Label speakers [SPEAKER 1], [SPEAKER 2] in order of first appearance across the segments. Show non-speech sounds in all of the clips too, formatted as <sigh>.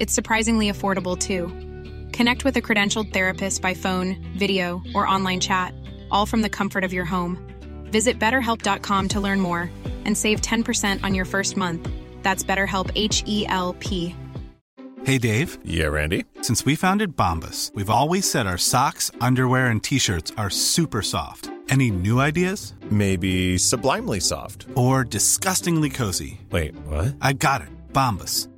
[SPEAKER 1] It's surprisingly affordable too. Connect with a credentialed therapist by phone, video, or online chat, all from the comfort of your home. Visit betterhelp.com to learn more and save 10% on your first month. That's BetterHelp H E L P.
[SPEAKER 2] Hey Dave,
[SPEAKER 3] Yeah, Randy.
[SPEAKER 2] since we founded Bombus, we've always said our socks, underwear, and t shirts are super soft. Any new ideas?
[SPEAKER 3] Maybe sublimely soft.
[SPEAKER 2] Or disgustingly cozy?
[SPEAKER 3] Wait, what?
[SPEAKER 2] I got it. Bombus.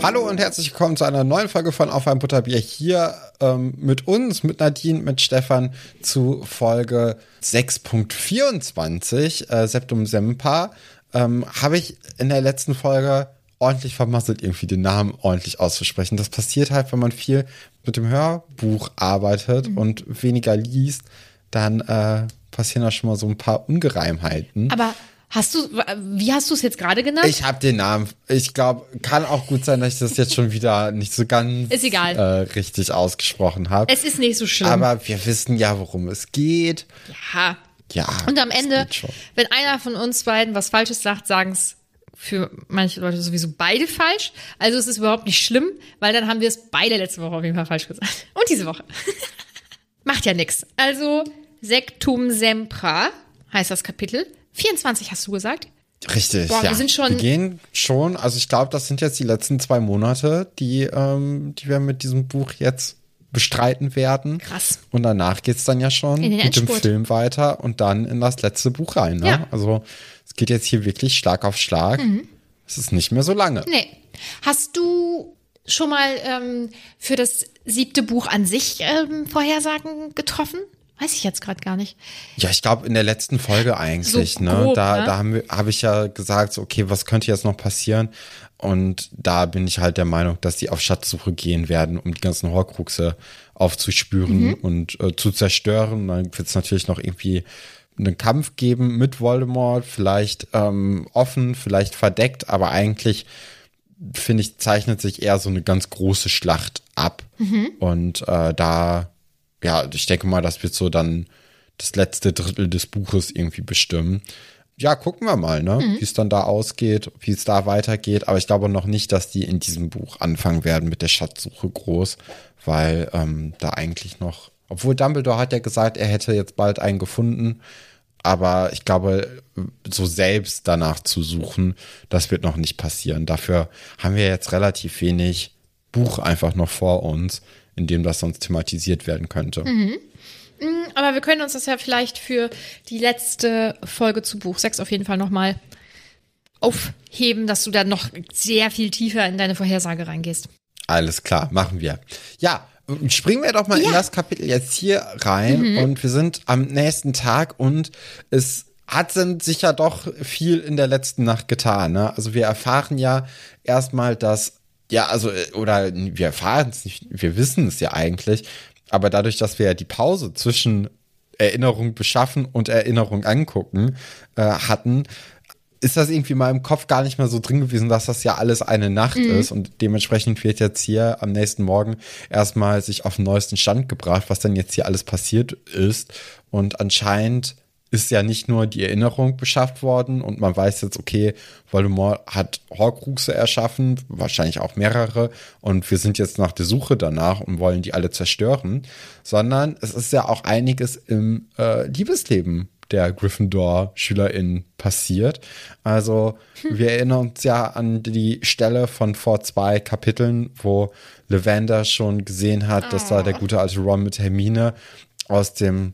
[SPEAKER 4] Hallo und herzlich willkommen zu einer neuen Folge von Auf ein Butterbier hier ähm, mit uns, mit Nadine, mit Stefan zu Folge 6.24, äh, Septum Semper. Ähm, Habe ich in der letzten Folge ordentlich vermasselt, irgendwie den Namen ordentlich auszusprechen. Das passiert halt, wenn man viel mit dem Hörbuch arbeitet und weniger liest, dann äh, passieren da schon mal so ein paar Ungereimheiten.
[SPEAKER 5] Aber hast du, wie hast du es jetzt gerade genannt?
[SPEAKER 4] Ich habe den Namen. Ich glaube, kann auch gut sein, dass ich das jetzt schon wieder nicht so ganz
[SPEAKER 5] Ist egal.
[SPEAKER 4] Äh, richtig ausgesprochen habe.
[SPEAKER 5] es ist nicht so schlimm.
[SPEAKER 4] Aber wir wissen ja, worum es geht.
[SPEAKER 5] ja.
[SPEAKER 4] Ja.
[SPEAKER 5] Und am Ende, wenn einer von uns beiden was Falsches sagt, sagen es für manche Leute sowieso beide falsch. Also es ist überhaupt nicht schlimm, weil dann haben wir es beide letzte Woche auf jeden Fall falsch gesagt. Und diese Woche. <laughs> Macht ja nix. Also Sectum Sempra heißt das Kapitel. 24 hast du gesagt.
[SPEAKER 4] Richtig.
[SPEAKER 5] Boah, wir
[SPEAKER 4] ja.
[SPEAKER 5] sind schon-
[SPEAKER 4] Wir gehen schon. Also ich glaube, das sind jetzt die letzten zwei Monate, die, ähm, die wir mit diesem Buch jetzt bestreiten werden.
[SPEAKER 5] Krass.
[SPEAKER 4] Und danach geht's dann ja schon mit dem. Film weiter und dann in das letzte Buch rein. Ne?
[SPEAKER 5] Ja.
[SPEAKER 4] Also es geht jetzt hier wirklich Schlag auf Schlag.
[SPEAKER 5] Mhm.
[SPEAKER 4] Es ist nicht mehr so lange.
[SPEAKER 5] Nee. Hast du schon mal ähm, für das siebte Buch an sich ähm, Vorhersagen getroffen? Weiß ich jetzt gerade gar nicht.
[SPEAKER 4] Ja, ich glaube in der letzten Folge eigentlich,
[SPEAKER 5] So
[SPEAKER 4] ne?
[SPEAKER 5] grob,
[SPEAKER 4] da
[SPEAKER 5] ne?
[SPEAKER 4] da haben wir habe ich ja gesagt, so, okay, was könnte jetzt noch passieren? Und da bin ich halt der Meinung, dass die auf Schatzsuche gehen werden, um die ganzen Horcruxe aufzuspüren
[SPEAKER 5] Mhm.
[SPEAKER 4] und äh, zu zerstören. Dann wird es natürlich noch irgendwie einen Kampf geben mit Voldemort, vielleicht ähm, offen, vielleicht verdeckt, aber eigentlich finde ich, zeichnet sich eher so eine ganz große Schlacht ab. Und äh, da, ja, ich denke mal, das wird so dann das letzte Drittel des Buches irgendwie bestimmen. Ja, gucken wir mal, ne, wie es dann da ausgeht, wie es da weitergeht. Aber ich glaube noch nicht, dass die in diesem Buch anfangen werden mit der Schatzsuche groß, weil ähm, da eigentlich noch, obwohl Dumbledore hat ja gesagt, er hätte jetzt bald einen gefunden, aber ich glaube, so selbst danach zu suchen, das wird noch nicht passieren. Dafür haben wir jetzt relativ wenig Buch einfach noch vor uns, in dem das sonst thematisiert werden könnte.
[SPEAKER 5] Aber wir können uns das ja vielleicht für die letzte Folge zu Buch 6 auf jeden Fall nochmal aufheben, dass du dann noch sehr viel tiefer in deine Vorhersage reingehst.
[SPEAKER 4] Alles klar, machen wir. Ja, springen wir doch mal in das Kapitel jetzt hier rein und wir sind am nächsten Tag und es hat sind sicher doch viel in der letzten Nacht getan. Ne? Also wir erfahren ja erstmal, dass ja, also äh, oder wir erfahren es nicht, wir wissen es ja eigentlich, aber dadurch, dass wir ja die Pause zwischen Erinnerung beschaffen und Erinnerung angucken äh, hatten, ist das irgendwie in meinem Kopf gar nicht mehr so drin gewesen, dass das ja alles eine Nacht ist. Und dementsprechend wird jetzt hier am nächsten Morgen erstmal sich auf den neuesten Stand gebracht, was dann jetzt hier alles passiert ist. Und anscheinend ist ja nicht nur die Erinnerung beschafft worden und man weiß jetzt, okay, Voldemort hat Horcruxe erschaffen, wahrscheinlich auch mehrere und wir sind jetzt nach der Suche danach und wollen die alle zerstören, sondern es ist ja auch einiges im äh, Liebesleben der Gryffindor-SchülerInnen passiert. Also wir erinnern uns ja an die Stelle von vor zwei Kapiteln, wo Lavender schon gesehen hat, dass da der gute alte Ron mit Hermine aus dem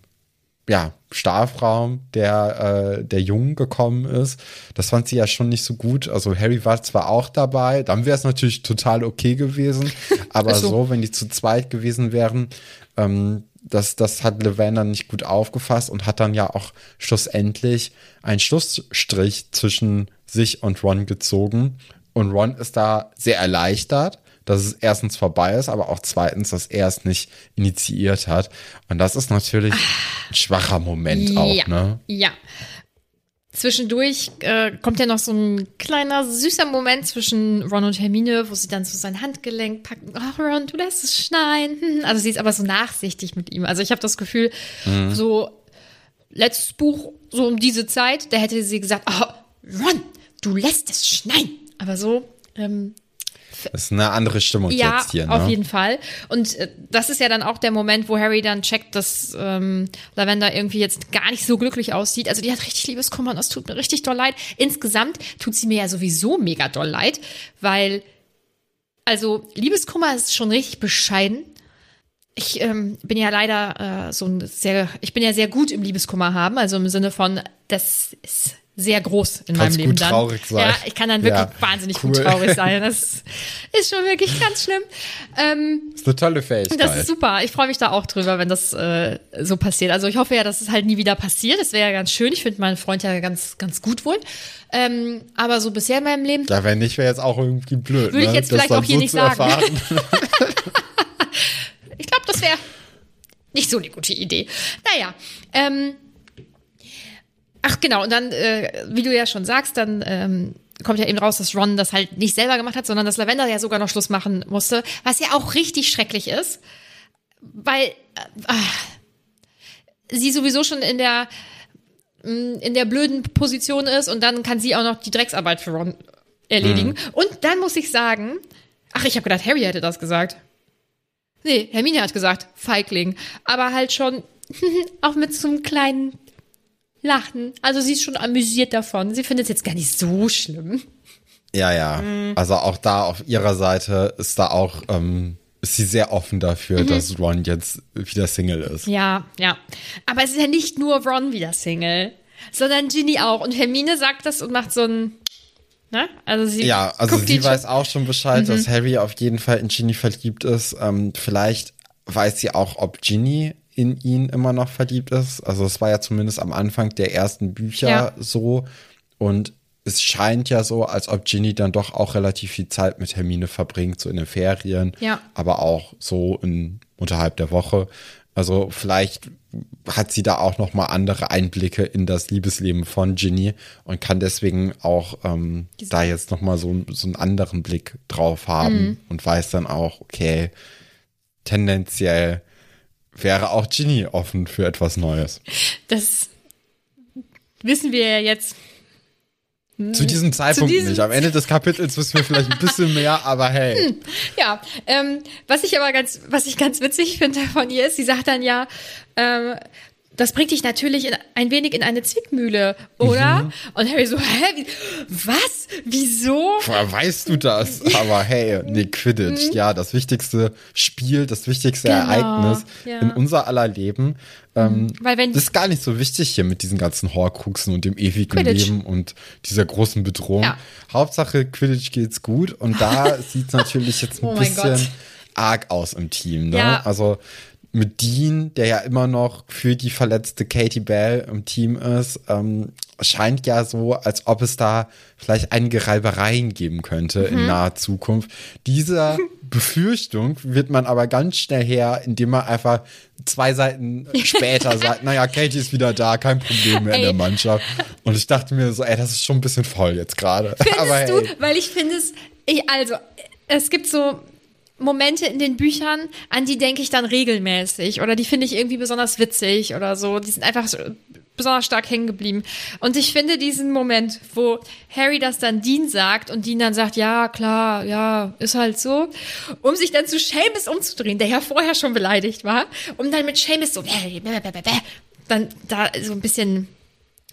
[SPEAKER 4] ja, Strafraum der, äh, der Jungen gekommen ist. Das fand sie ja schon nicht so gut. Also Harry war zwar auch dabei, dann wäre es natürlich total okay gewesen, <laughs> aber
[SPEAKER 5] so.
[SPEAKER 4] so, wenn die zu zweit gewesen wären, ähm, das, das hat Lavender nicht gut aufgefasst und hat dann ja auch schlussendlich einen Schlussstrich zwischen sich und Ron gezogen. Und Ron ist da sehr erleichtert, dass es erstens vorbei ist, aber auch zweitens, dass er es nicht initiiert hat. Und das ist natürlich ein schwacher Moment auch,
[SPEAKER 5] ja.
[SPEAKER 4] ne?
[SPEAKER 5] Ja. Zwischendurch äh, kommt ja noch so ein kleiner süßer Moment zwischen Ron und Hermine, wo sie dann so sein Handgelenk packen. Ach, Ron, du lässt es schneien. <laughs> Also sie ist aber so nachsichtig mit ihm. Also ich habe das Gefühl, so letztes Buch, so um diese Zeit, da hätte sie gesagt, oh, Ron, du lässt es schneien. Aber so, ähm,
[SPEAKER 4] Das ist eine andere Stimmung
[SPEAKER 5] ja,
[SPEAKER 4] jetzt hier, ne?
[SPEAKER 5] auf jeden Fall. Und äh, das ist ja dann auch der Moment, wo Harry dann checkt, dass ähm, Lavender irgendwie jetzt gar nicht so glücklich aussieht. Also die hat richtig Liebeskummer und das tut mir richtig doll leid. Insgesamt tut sie mir ja sowieso mega doll leid, weil also Liebeskummer ist schon richtig bescheiden. Ich ähm, bin ja leider äh, so ein sehr, ich bin ja sehr gut im Liebeskummer haben, also im Sinne von, das ist sehr groß in
[SPEAKER 4] Kannst
[SPEAKER 5] meinem Leben
[SPEAKER 4] gut
[SPEAKER 5] dann.
[SPEAKER 4] traurig sein.
[SPEAKER 5] Ja, ich kann dann wirklich
[SPEAKER 4] Ja,
[SPEAKER 5] wahnsinnig
[SPEAKER 4] cool.
[SPEAKER 5] gut traurig <laughs> sein. Das ist schon wirklich ganz schlimm. Ähm,
[SPEAKER 4] Das ist eine tolle Fähigkeit.
[SPEAKER 5] das ist super. Ich freue mich da auch drüber, wenn das äh, so passiert. Also ich hoffe ja, dass es halt nie wieder passiert. Das wäre ja ganz schön. Ich finde meinen Freund ja ganz, ganz gut wohl. Ähm, aber so bisher in meinem Leben
[SPEAKER 4] Ja, wenn nicht, wäre jetzt auch irgendwie blöd.
[SPEAKER 5] Würde ich
[SPEAKER 4] ne?
[SPEAKER 5] jetzt
[SPEAKER 4] Das
[SPEAKER 5] vielleicht auch hier
[SPEAKER 4] so
[SPEAKER 5] nicht sagen. <laughs> <laughs> Ich glaube, das wäre nicht so eine gute Idee. Naja, ähm, ach genau, und dann, äh, wie du ja schon sagst, dann ähm, kommt ja eben raus, dass Ron das halt nicht selber gemacht hat, sondern dass Lavender ja sogar noch Schluss machen musste, was ja auch richtig schrecklich ist, weil äh, ah, sie sowieso schon in der mh, in der blöden Position ist und dann kann sie auch noch die Drecksarbeit für Ron erledigen. Und dann muss ich sagen, ach, ich habe gedacht, Harry hätte das gesagt. Nee, Hermine hat gesagt, Feigling. Aber halt schon <laughs> auch mit so einem kleinen Lachen. Also sie ist schon amüsiert davon. Sie findet es jetzt gar nicht so schlimm.
[SPEAKER 4] Ja, ja.
[SPEAKER 5] Mhm.
[SPEAKER 4] Also auch da auf ihrer Seite ist da auch, ähm, ist sie sehr offen dafür,
[SPEAKER 5] Mhm.
[SPEAKER 4] dass Ron jetzt wieder Single ist.
[SPEAKER 5] Ja, ja. Aber es ist ja nicht nur Ron wieder Single, sondern Ginny auch. Und Hermine sagt das und macht so ein, ne? Also sie
[SPEAKER 4] Ja, also sie weiß
[SPEAKER 5] schon-
[SPEAKER 4] auch schon Bescheid,
[SPEAKER 5] Mhm.
[SPEAKER 4] dass Harry auf jeden Fall in Ginny verliebt ist. Ähm, vielleicht weiß sie auch, ob Ginny in ihn immer noch verliebt ist. Also es war ja zumindest am Anfang der ersten Bücher
[SPEAKER 5] Ja.
[SPEAKER 4] so. Und es scheint ja so, als ob Ginny dann doch auch relativ viel Zeit mit Hermine verbringt, so in den Ferien,
[SPEAKER 5] Ja.
[SPEAKER 4] aber auch so in, unterhalb der Woche. Also vielleicht hat sie da auch noch mal andere Einblicke in das Liebesleben von Ginny und kann deswegen auch ähm, da jetzt noch mal so, so einen anderen Blick drauf haben
[SPEAKER 5] Mhm.
[SPEAKER 4] und weiß dann auch, okay, tendenziell wäre auch Ginny offen für etwas Neues.
[SPEAKER 5] Das wissen wir ja jetzt.
[SPEAKER 4] Zu diesem Zeitpunkt
[SPEAKER 5] diesem
[SPEAKER 4] nicht. Am Ende des Kapitels wissen wir vielleicht ein bisschen mehr, aber hey. <laughs>
[SPEAKER 5] Ja, ähm, was ich aber ganz, was ich ganz witzig finde von ihr ist, sie sagt dann ja, ähm, das bringt dich natürlich in, ein wenig in eine Zwickmühle, oder?
[SPEAKER 4] Mhm.
[SPEAKER 5] Und Harry so, hä, was? Wieso?
[SPEAKER 4] Woher weißt du das? Aber hey, nee, Quidditch, ja, das wichtigste Spiel, das wichtigste
[SPEAKER 5] Mhm. Genau,
[SPEAKER 4] Ereignis
[SPEAKER 5] ja.
[SPEAKER 4] in unser aller Leben. Ähm,
[SPEAKER 5] Weil wenn-
[SPEAKER 4] das ist gar nicht so wichtig hier mit diesen ganzen Horcruxen und dem ewigen
[SPEAKER 5] Quidditch.
[SPEAKER 4] Leben und dieser großen Bedrohung.
[SPEAKER 5] Ja.
[SPEAKER 4] Hauptsache Quidditch geht's gut und da <laughs> sieht's natürlich jetzt ein
[SPEAKER 5] Oh
[SPEAKER 4] bisschen
[SPEAKER 5] Gott.
[SPEAKER 4] arg aus im Team. Ne?
[SPEAKER 5] Ja.
[SPEAKER 4] Also mit Dean, der ja immer noch für die verletzte Katie Bell im Team ist, ähm, scheint ja so, als ob es da vielleicht einige Reibereien geben könnte
[SPEAKER 5] Mhm.
[SPEAKER 4] in naher Zukunft. Dieser <laughs> Befürchtung wird man aber ganz schnell her, indem man einfach zwei Seiten später <laughs> sagt, naja, Katie ist wieder da, kein Problem mehr in
[SPEAKER 5] Ey.
[SPEAKER 4] der Mannschaft. Und ich dachte mir so, ey, das ist schon ein bisschen voll jetzt gerade.
[SPEAKER 5] Findest
[SPEAKER 4] Aber
[SPEAKER 5] du? Weil ich finde es, ich, also, es gibt so Momente in den Büchern, an die denke ich dann regelmäßig oder die finde ich irgendwie besonders witzig oder so. Die sind einfach so besonders stark hängen geblieben. Und ich finde diesen Moment, wo Harry das dann Dean sagt und Dean dann sagt, ja, klar, ja, ist halt so, um sich dann zu Seamus umzudrehen, der ja vorher schon beleidigt war, um dann mit Seamus so, dann da so ein bisschen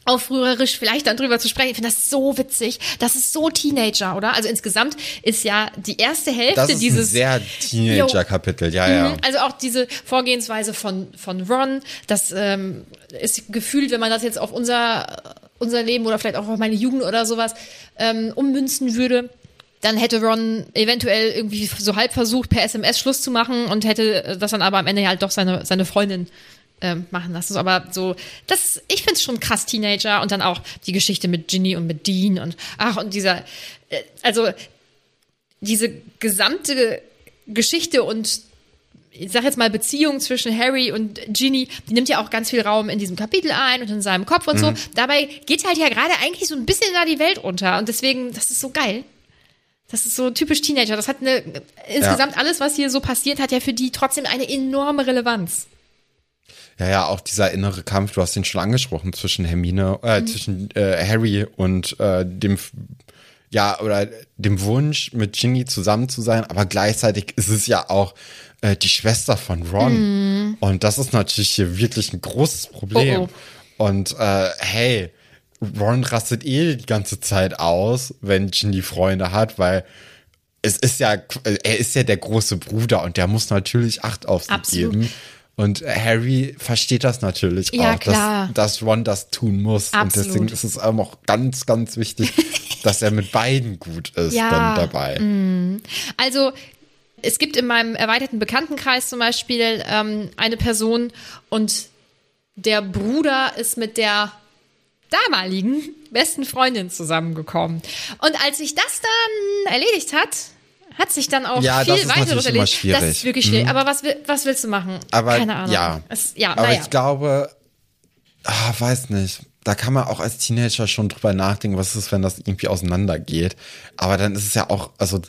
[SPEAKER 5] aufrührerisch vielleicht dann drüber zu sprechen. Ich finde das so witzig. Das ist so Teenager, oder? Also insgesamt ist ja die erste Hälfte
[SPEAKER 4] Das ist
[SPEAKER 5] dieses
[SPEAKER 4] ein sehr Teenager-Kapitel, ja, ja.
[SPEAKER 5] Mhm, Also auch diese Vorgehensweise von, von Ron, das ähm, ist gefühlt, wenn man das jetzt auf unser, unser Leben oder vielleicht auch auf meine Jugend oder sowas ähm, ummünzen würde, dann hätte Ron eventuell irgendwie so halb versucht, per SMS Schluss zu machen und hätte das dann aber am Ende halt doch seine, seine Freundin ähm, machen lassen. So, Aber so, das, ich find's schon krass Teenager und dann auch die Geschichte mit Ginny und mit Dean und ach, und dieser, äh, also diese gesamte Geschichte und ich sag jetzt mal Beziehung zwischen Harry und Ginny, die nimmt ja auch ganz viel Raum in diesem Kapitel ein und in seinem Kopf und so. Dabei geht halt ja gerade eigentlich so ein bisschen da die Welt unter und deswegen, das ist so geil. Das ist so typisch Teenager. Das hat eine, insgesamt alles, was hier so passiert, hat ja für die trotzdem eine enorme Relevanz.
[SPEAKER 4] Ja, ja, auch dieser innere Kampf, du hast ihn schon angesprochen, zwischen Hermine, äh, zwischen äh, Harry und äh, dem, ja, oder dem Wunsch, mit Ginny zusammen zu sein, aber gleichzeitig ist es ja auch äh, die Schwester von Ron. Und das ist natürlich hier wirklich ein großes Problem.
[SPEAKER 5] Oh, oh.
[SPEAKER 4] Und äh, hey, Ron rastet eh die ganze Zeit aus, wenn Ginny Freunde hat, weil es ist ja, er ist ja der große Bruder und der muss natürlich Acht auf sie
[SPEAKER 5] Absolut.
[SPEAKER 4] geben. Und Harry versteht das natürlich
[SPEAKER 5] Ja,
[SPEAKER 4] auch,
[SPEAKER 5] klar.
[SPEAKER 4] Dass, dass Ron das tun muss.
[SPEAKER 5] Absolut.
[SPEAKER 4] Und deswegen ist es auch ganz, ganz wichtig, <laughs> dass er mit beiden gut ist
[SPEAKER 5] Ja,
[SPEAKER 4] dann dabei.
[SPEAKER 5] Also es gibt in meinem erweiterten Bekanntenkreis zum Beispiel ähm, eine Person und der Bruder ist mit der damaligen besten Freundin zusammengekommen. Und als sich das dann erledigt hat, hat sich dann auch
[SPEAKER 4] Ja,
[SPEAKER 5] viel
[SPEAKER 4] das ist
[SPEAKER 5] weiteres
[SPEAKER 4] natürlich immer
[SPEAKER 5] erledigt. Das
[SPEAKER 4] schwierig.
[SPEAKER 5] ist wirklich schwierig. Aber was, was willst du machen?
[SPEAKER 4] Aber
[SPEAKER 5] Keine Ahnung.
[SPEAKER 4] ja,
[SPEAKER 5] Es, ja,
[SPEAKER 4] aber
[SPEAKER 5] naja.
[SPEAKER 4] ich glaube, ah, weiß nicht. Da kann man auch als Teenager schon drüber nachdenken, was ist, wenn das irgendwie auseinandergeht. Aber dann ist es ja auch, also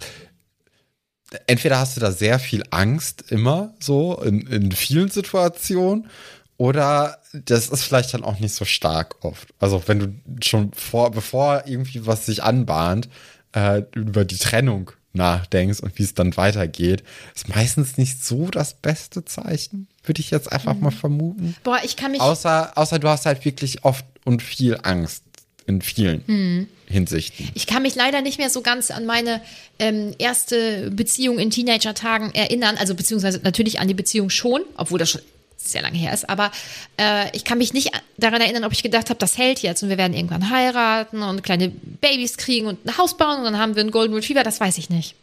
[SPEAKER 4] entweder hast du da sehr viel Angst immer so in, in vielen Situationen oder das ist vielleicht dann auch nicht so stark oft. Also wenn du schon vor, bevor irgendwie was sich anbahnt, äh, über die Trennung nachdenkst und wie es dann weitergeht, ist meistens nicht so das beste Zeichen, würde ich jetzt einfach mal vermuten.
[SPEAKER 5] Boah, ich kann mich.
[SPEAKER 4] Außer, außer du hast halt wirklich oft und viel Angst in vielen
[SPEAKER 5] Hm.
[SPEAKER 4] Hinsichten.
[SPEAKER 5] Ich kann mich leider nicht mehr so ganz an meine ähm, erste Beziehung in Teenager-Tagen erinnern. Also beziehungsweise natürlich an die Beziehung schon, obwohl das schon sehr lange her ist. Aber äh, ich kann mich nicht daran erinnern, ob ich gedacht habe, das hält jetzt und wir werden irgendwann heiraten und kleine Babys kriegen und ein Haus bauen und dann haben wir einen Golden Retriever. Das weiß ich nicht.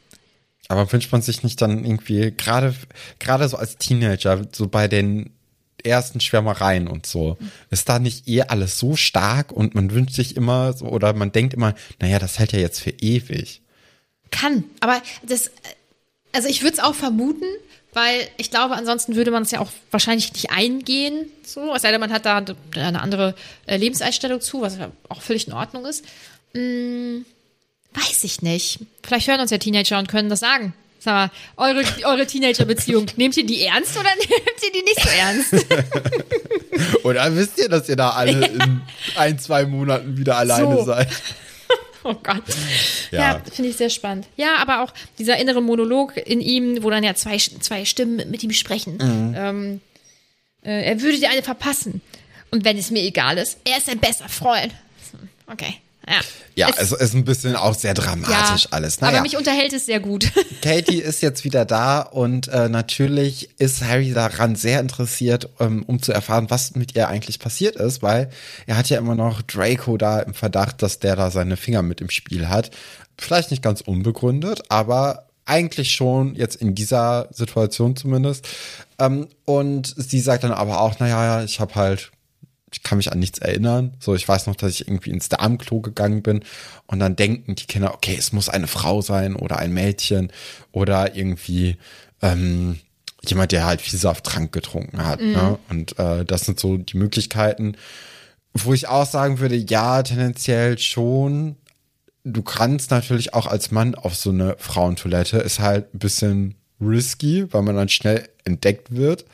[SPEAKER 4] Aber wünscht man sich nicht dann irgendwie, gerade, gerade so als Teenager, so bei den ersten Schwärmereien und so, ist da nicht eh alles so stark und man wünscht sich immer so, oder man denkt immer, naja, das hält ja jetzt für ewig.
[SPEAKER 5] Kann, aber das, also ich würde es auch vermuten, weil ich glaube, ansonsten würde man es ja auch wahrscheinlich nicht eingehen, so, es sei denn, man hat da eine andere äh, Lebenseinstellung zu, was ja auch völlig in Ordnung ist. Hm, weiß ich nicht. Vielleicht hören uns ja Teenager und können das sagen. Sag mal, eure, eure Teenager-Beziehung, <laughs> nehmt ihr die ernst oder <laughs> nehmt ihr die nicht so ernst? <laughs>
[SPEAKER 4] Oder wisst ihr, dass ihr da alle in ein, zwei Monaten wieder alleine
[SPEAKER 5] So.
[SPEAKER 4] seid? <laughs>
[SPEAKER 5] Oh Gott.
[SPEAKER 4] Ja.
[SPEAKER 5] Ja, finde ich sehr spannend. Ja, aber auch dieser innere Monolog in ihm, wo dann ja zwei, zwei Stimmen mit ihm sprechen.
[SPEAKER 4] Mhm.
[SPEAKER 5] Ähm, äh, er würde dir eine verpassen. Und wenn es mir egal ist, er ist ein bester Freund. Okay. Ja.
[SPEAKER 4] Ja,
[SPEAKER 5] Es-
[SPEAKER 4] es ist ein bisschen auch sehr dramatisch alles. Naja.
[SPEAKER 5] Aber mich unterhält es sehr gut. <laughs>
[SPEAKER 4] Katie ist jetzt wieder da und äh, natürlich ist Harry daran sehr interessiert, ähm, um zu erfahren, was mit ihr eigentlich passiert ist, weil er hat ja immer noch Draco da im Verdacht, dass der da seine Finger mit im Spiel hat. Vielleicht nicht ganz unbegründet, aber eigentlich schon jetzt in dieser Situation zumindest. Ähm, und sie sagt dann aber auch, naja, ich habe halt ich kann mich an nichts erinnern. So, ich weiß noch, dass ich irgendwie ins Darmklo gegangen bin und dann denken die Kinder, okay, es muss eine Frau sein oder ein Mädchen oder irgendwie ähm, jemand, der halt Vielsafttrank getrunken hat. Ne? Und äh, das sind so die Möglichkeiten, wo ich auch sagen würde, ja, tendenziell schon. Du kannst natürlich auch als Mann auf so eine Frauentoilette, ist halt ein bisschen risky, weil man dann schnell entdeckt wird.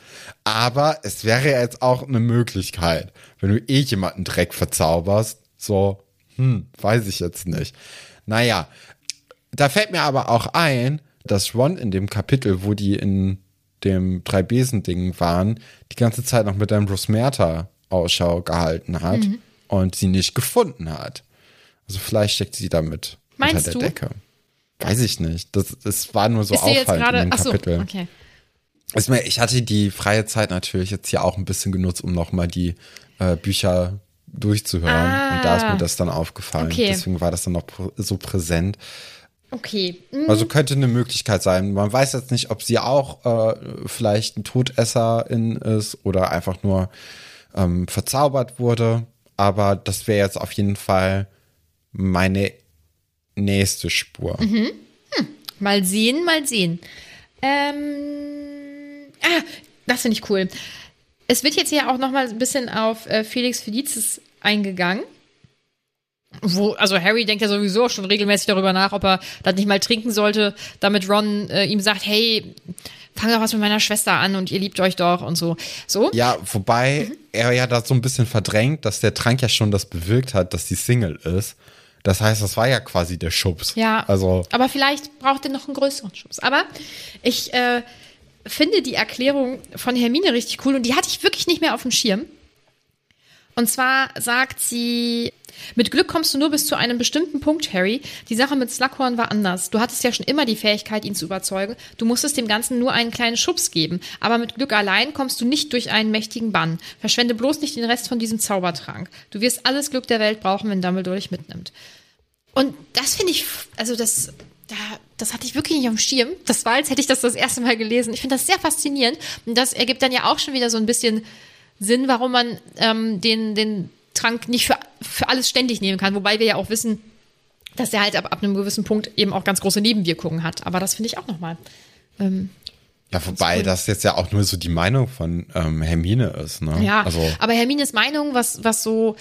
[SPEAKER 4] Aber es wäre ja jetzt auch eine Möglichkeit, wenn du eh jemanden Dreck verzauberst, so, hm, weiß ich jetzt nicht. Naja, da fällt mir aber auch ein, dass Ron in dem Kapitel, wo die in dem Drei-Besen-Ding waren, die ganze Zeit noch mit Ambrose Merta Ausschau gehalten hat
[SPEAKER 5] Mhm.
[SPEAKER 4] und sie nicht gefunden hat. Also vielleicht steckt sie damit
[SPEAKER 5] Meinst
[SPEAKER 4] unter der
[SPEAKER 5] du?
[SPEAKER 4] Decke. Weiß ich nicht. Das, das war nur so
[SPEAKER 5] ist
[SPEAKER 4] auffallend in
[SPEAKER 5] gerade.
[SPEAKER 4] dem
[SPEAKER 5] Achso,
[SPEAKER 4] Kapitel.
[SPEAKER 5] okay.
[SPEAKER 4] Ist mir, ich hatte die freie Zeit natürlich jetzt hier auch ein bisschen genutzt, um nochmal die äh, Bücher durchzuhören.
[SPEAKER 5] Ah.
[SPEAKER 4] Und da ist mir das dann aufgefallen.
[SPEAKER 5] Okay.
[SPEAKER 4] Deswegen war das dann noch so präsent.
[SPEAKER 5] Okay. Mhm.
[SPEAKER 4] Also könnte eine Möglichkeit sein. Man weiß jetzt nicht, ob sie auch äh, vielleicht ein Todesserin ist oder einfach nur ähm, verzaubert wurde. Aber das wäre jetzt auf jeden Fall meine nächste Spur.
[SPEAKER 5] Mhm. Mal sehen, mal sehen. Ähm, ah, das finde ich cool. Es wird jetzt hier auch noch mal ein bisschen auf äh, Felix Felicis eingegangen. Wo, also Harry denkt ja sowieso schon regelmäßig darüber nach, ob er das nicht mal trinken sollte, damit Ron äh, ihm sagt, hey, fang doch was mit meiner Schwester an und ihr liebt euch doch und so. So?
[SPEAKER 4] Ja, wobei
[SPEAKER 5] Mhm.
[SPEAKER 4] er ja da so ein bisschen verdrängt, dass der Trank ja schon das bewirkt hat, dass die Single ist. Das heißt, das war ja quasi der Schubs.
[SPEAKER 5] Ja,
[SPEAKER 4] Also,
[SPEAKER 5] aber vielleicht braucht er noch einen größeren Schubs. Aber ich äh, finde die Erklärung von Hermine richtig cool und die hatte ich wirklich nicht mehr auf dem Schirm. Und zwar sagt sie, mit Glück kommst du nur bis zu einem bestimmten Punkt, Harry. Die Sache mit Slughorn war anders. Du hattest ja schon immer die Fähigkeit, ihn zu überzeugen. Du musstest dem Ganzen nur einen kleinen Schubs geben. Aber mit Glück allein kommst du nicht durch einen mächtigen Bann. Verschwende bloß nicht den Rest von diesem Zaubertrank. Du wirst alles Glück der Welt brauchen, wenn Dumbledore dich mitnimmt. Und das finde ich, also das, da, das hatte ich wirklich nicht auf dem Schirm. Das war, als hätte ich das das erste Mal gelesen. Ich finde das sehr faszinierend. Und das ergibt dann ja auch schon wieder so ein bisschen Sinn, warum man ähm, den, den Trank nicht für, für alles ständig nehmen kann. Wobei wir ja auch wissen, dass er halt ab, ab einem gewissen Punkt eben auch ganz große Nebenwirkungen hat. Aber das finde ich auch nochmal. Ähm,
[SPEAKER 4] ja, wobei das jetzt ja auch nur so die Meinung von ähm, Hermine ist, ne?
[SPEAKER 5] ja,
[SPEAKER 4] Also,
[SPEAKER 5] aber Hermines Meinung, was, was so,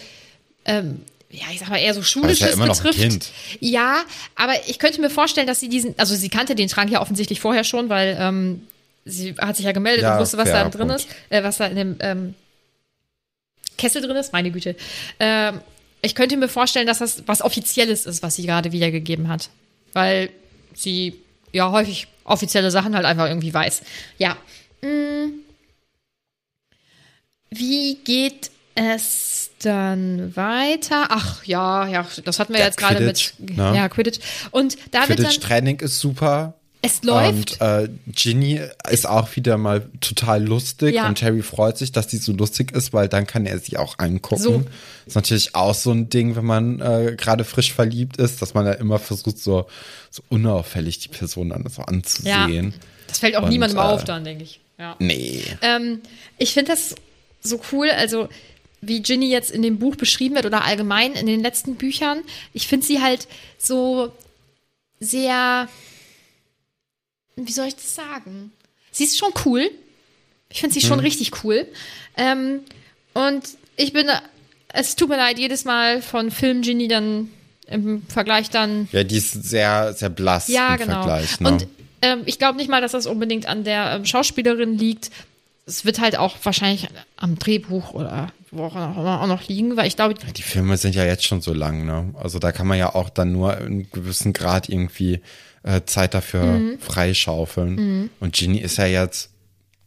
[SPEAKER 5] ähm, ja, ich sag mal eher so schulisches
[SPEAKER 4] ja
[SPEAKER 5] betrifft.
[SPEAKER 4] Kind.
[SPEAKER 5] Ja, aber ich könnte mir vorstellen, dass sie diesen, also sie kannte den Trank ja offensichtlich vorher schon, weil ähm, sie hat sich ja gemeldet
[SPEAKER 4] Ja,
[SPEAKER 5] und wusste, was da drin
[SPEAKER 4] Punkt.
[SPEAKER 5] ist, äh, was da in dem ähm, Kessel drin ist, meine Güte. Ähm, ich könnte mir vorstellen, dass das was Offizielles ist, was sie gerade wiedergegeben hat. Weil sie ja häufig offizielle Sachen halt einfach irgendwie weiß. Ja. Mm. Wie geht es dann weiter? Ach ja, ja, das hatten wir
[SPEAKER 4] Ja,
[SPEAKER 5] jetzt gerade mit
[SPEAKER 4] Quidditch, ne?
[SPEAKER 5] ja, Quidditch. Und da wird dann
[SPEAKER 4] Quidditch-Training ist super.
[SPEAKER 5] Es läuft.
[SPEAKER 4] Und äh, Ginny ist auch wieder mal total lustig
[SPEAKER 5] Ja.
[SPEAKER 4] und Harry freut sich, dass sie so lustig ist, weil dann kann er sie auch angucken.
[SPEAKER 5] So.
[SPEAKER 4] Ist natürlich auch so ein Ding, wenn man äh, gerade frisch verliebt ist, dass man ja immer versucht, so, so unauffällig die Person dann so
[SPEAKER 5] ja,
[SPEAKER 4] anzusehen.
[SPEAKER 5] das fällt auch
[SPEAKER 4] Und,
[SPEAKER 5] niemandem
[SPEAKER 4] äh,
[SPEAKER 5] auf dann, denke ich. Ja.
[SPEAKER 4] Nee.
[SPEAKER 5] Ähm, ich finde das so cool, also wie Ginny jetzt in dem Buch beschrieben wird oder allgemein in den letzten Büchern. Ich finde sie halt so sehr, wie soll ich das sagen? Sie ist schon cool. Ich finde sie schon richtig cool. Ähm, und ich bin, es tut mir leid, jedes Mal von Film Ginny dann im Vergleich dann
[SPEAKER 4] Ja, die ist sehr, sehr blass
[SPEAKER 5] ja,
[SPEAKER 4] im
[SPEAKER 5] genau.
[SPEAKER 4] Vergleich. Ne?
[SPEAKER 5] Und ähm, ich glaube nicht mal, dass das unbedingt an der ähm, Schauspielerin liegt. Es wird halt auch wahrscheinlich am Drehbuch oder wo auch noch, auch noch liegen, weil ich glaube,
[SPEAKER 4] die Filme sind ja jetzt schon so lang, ne? Also da kann man ja auch dann nur in einem gewissen Grad irgendwie äh, Zeit dafür
[SPEAKER 5] Mhm.
[SPEAKER 4] freischaufeln. Und Ginny ist ja jetzt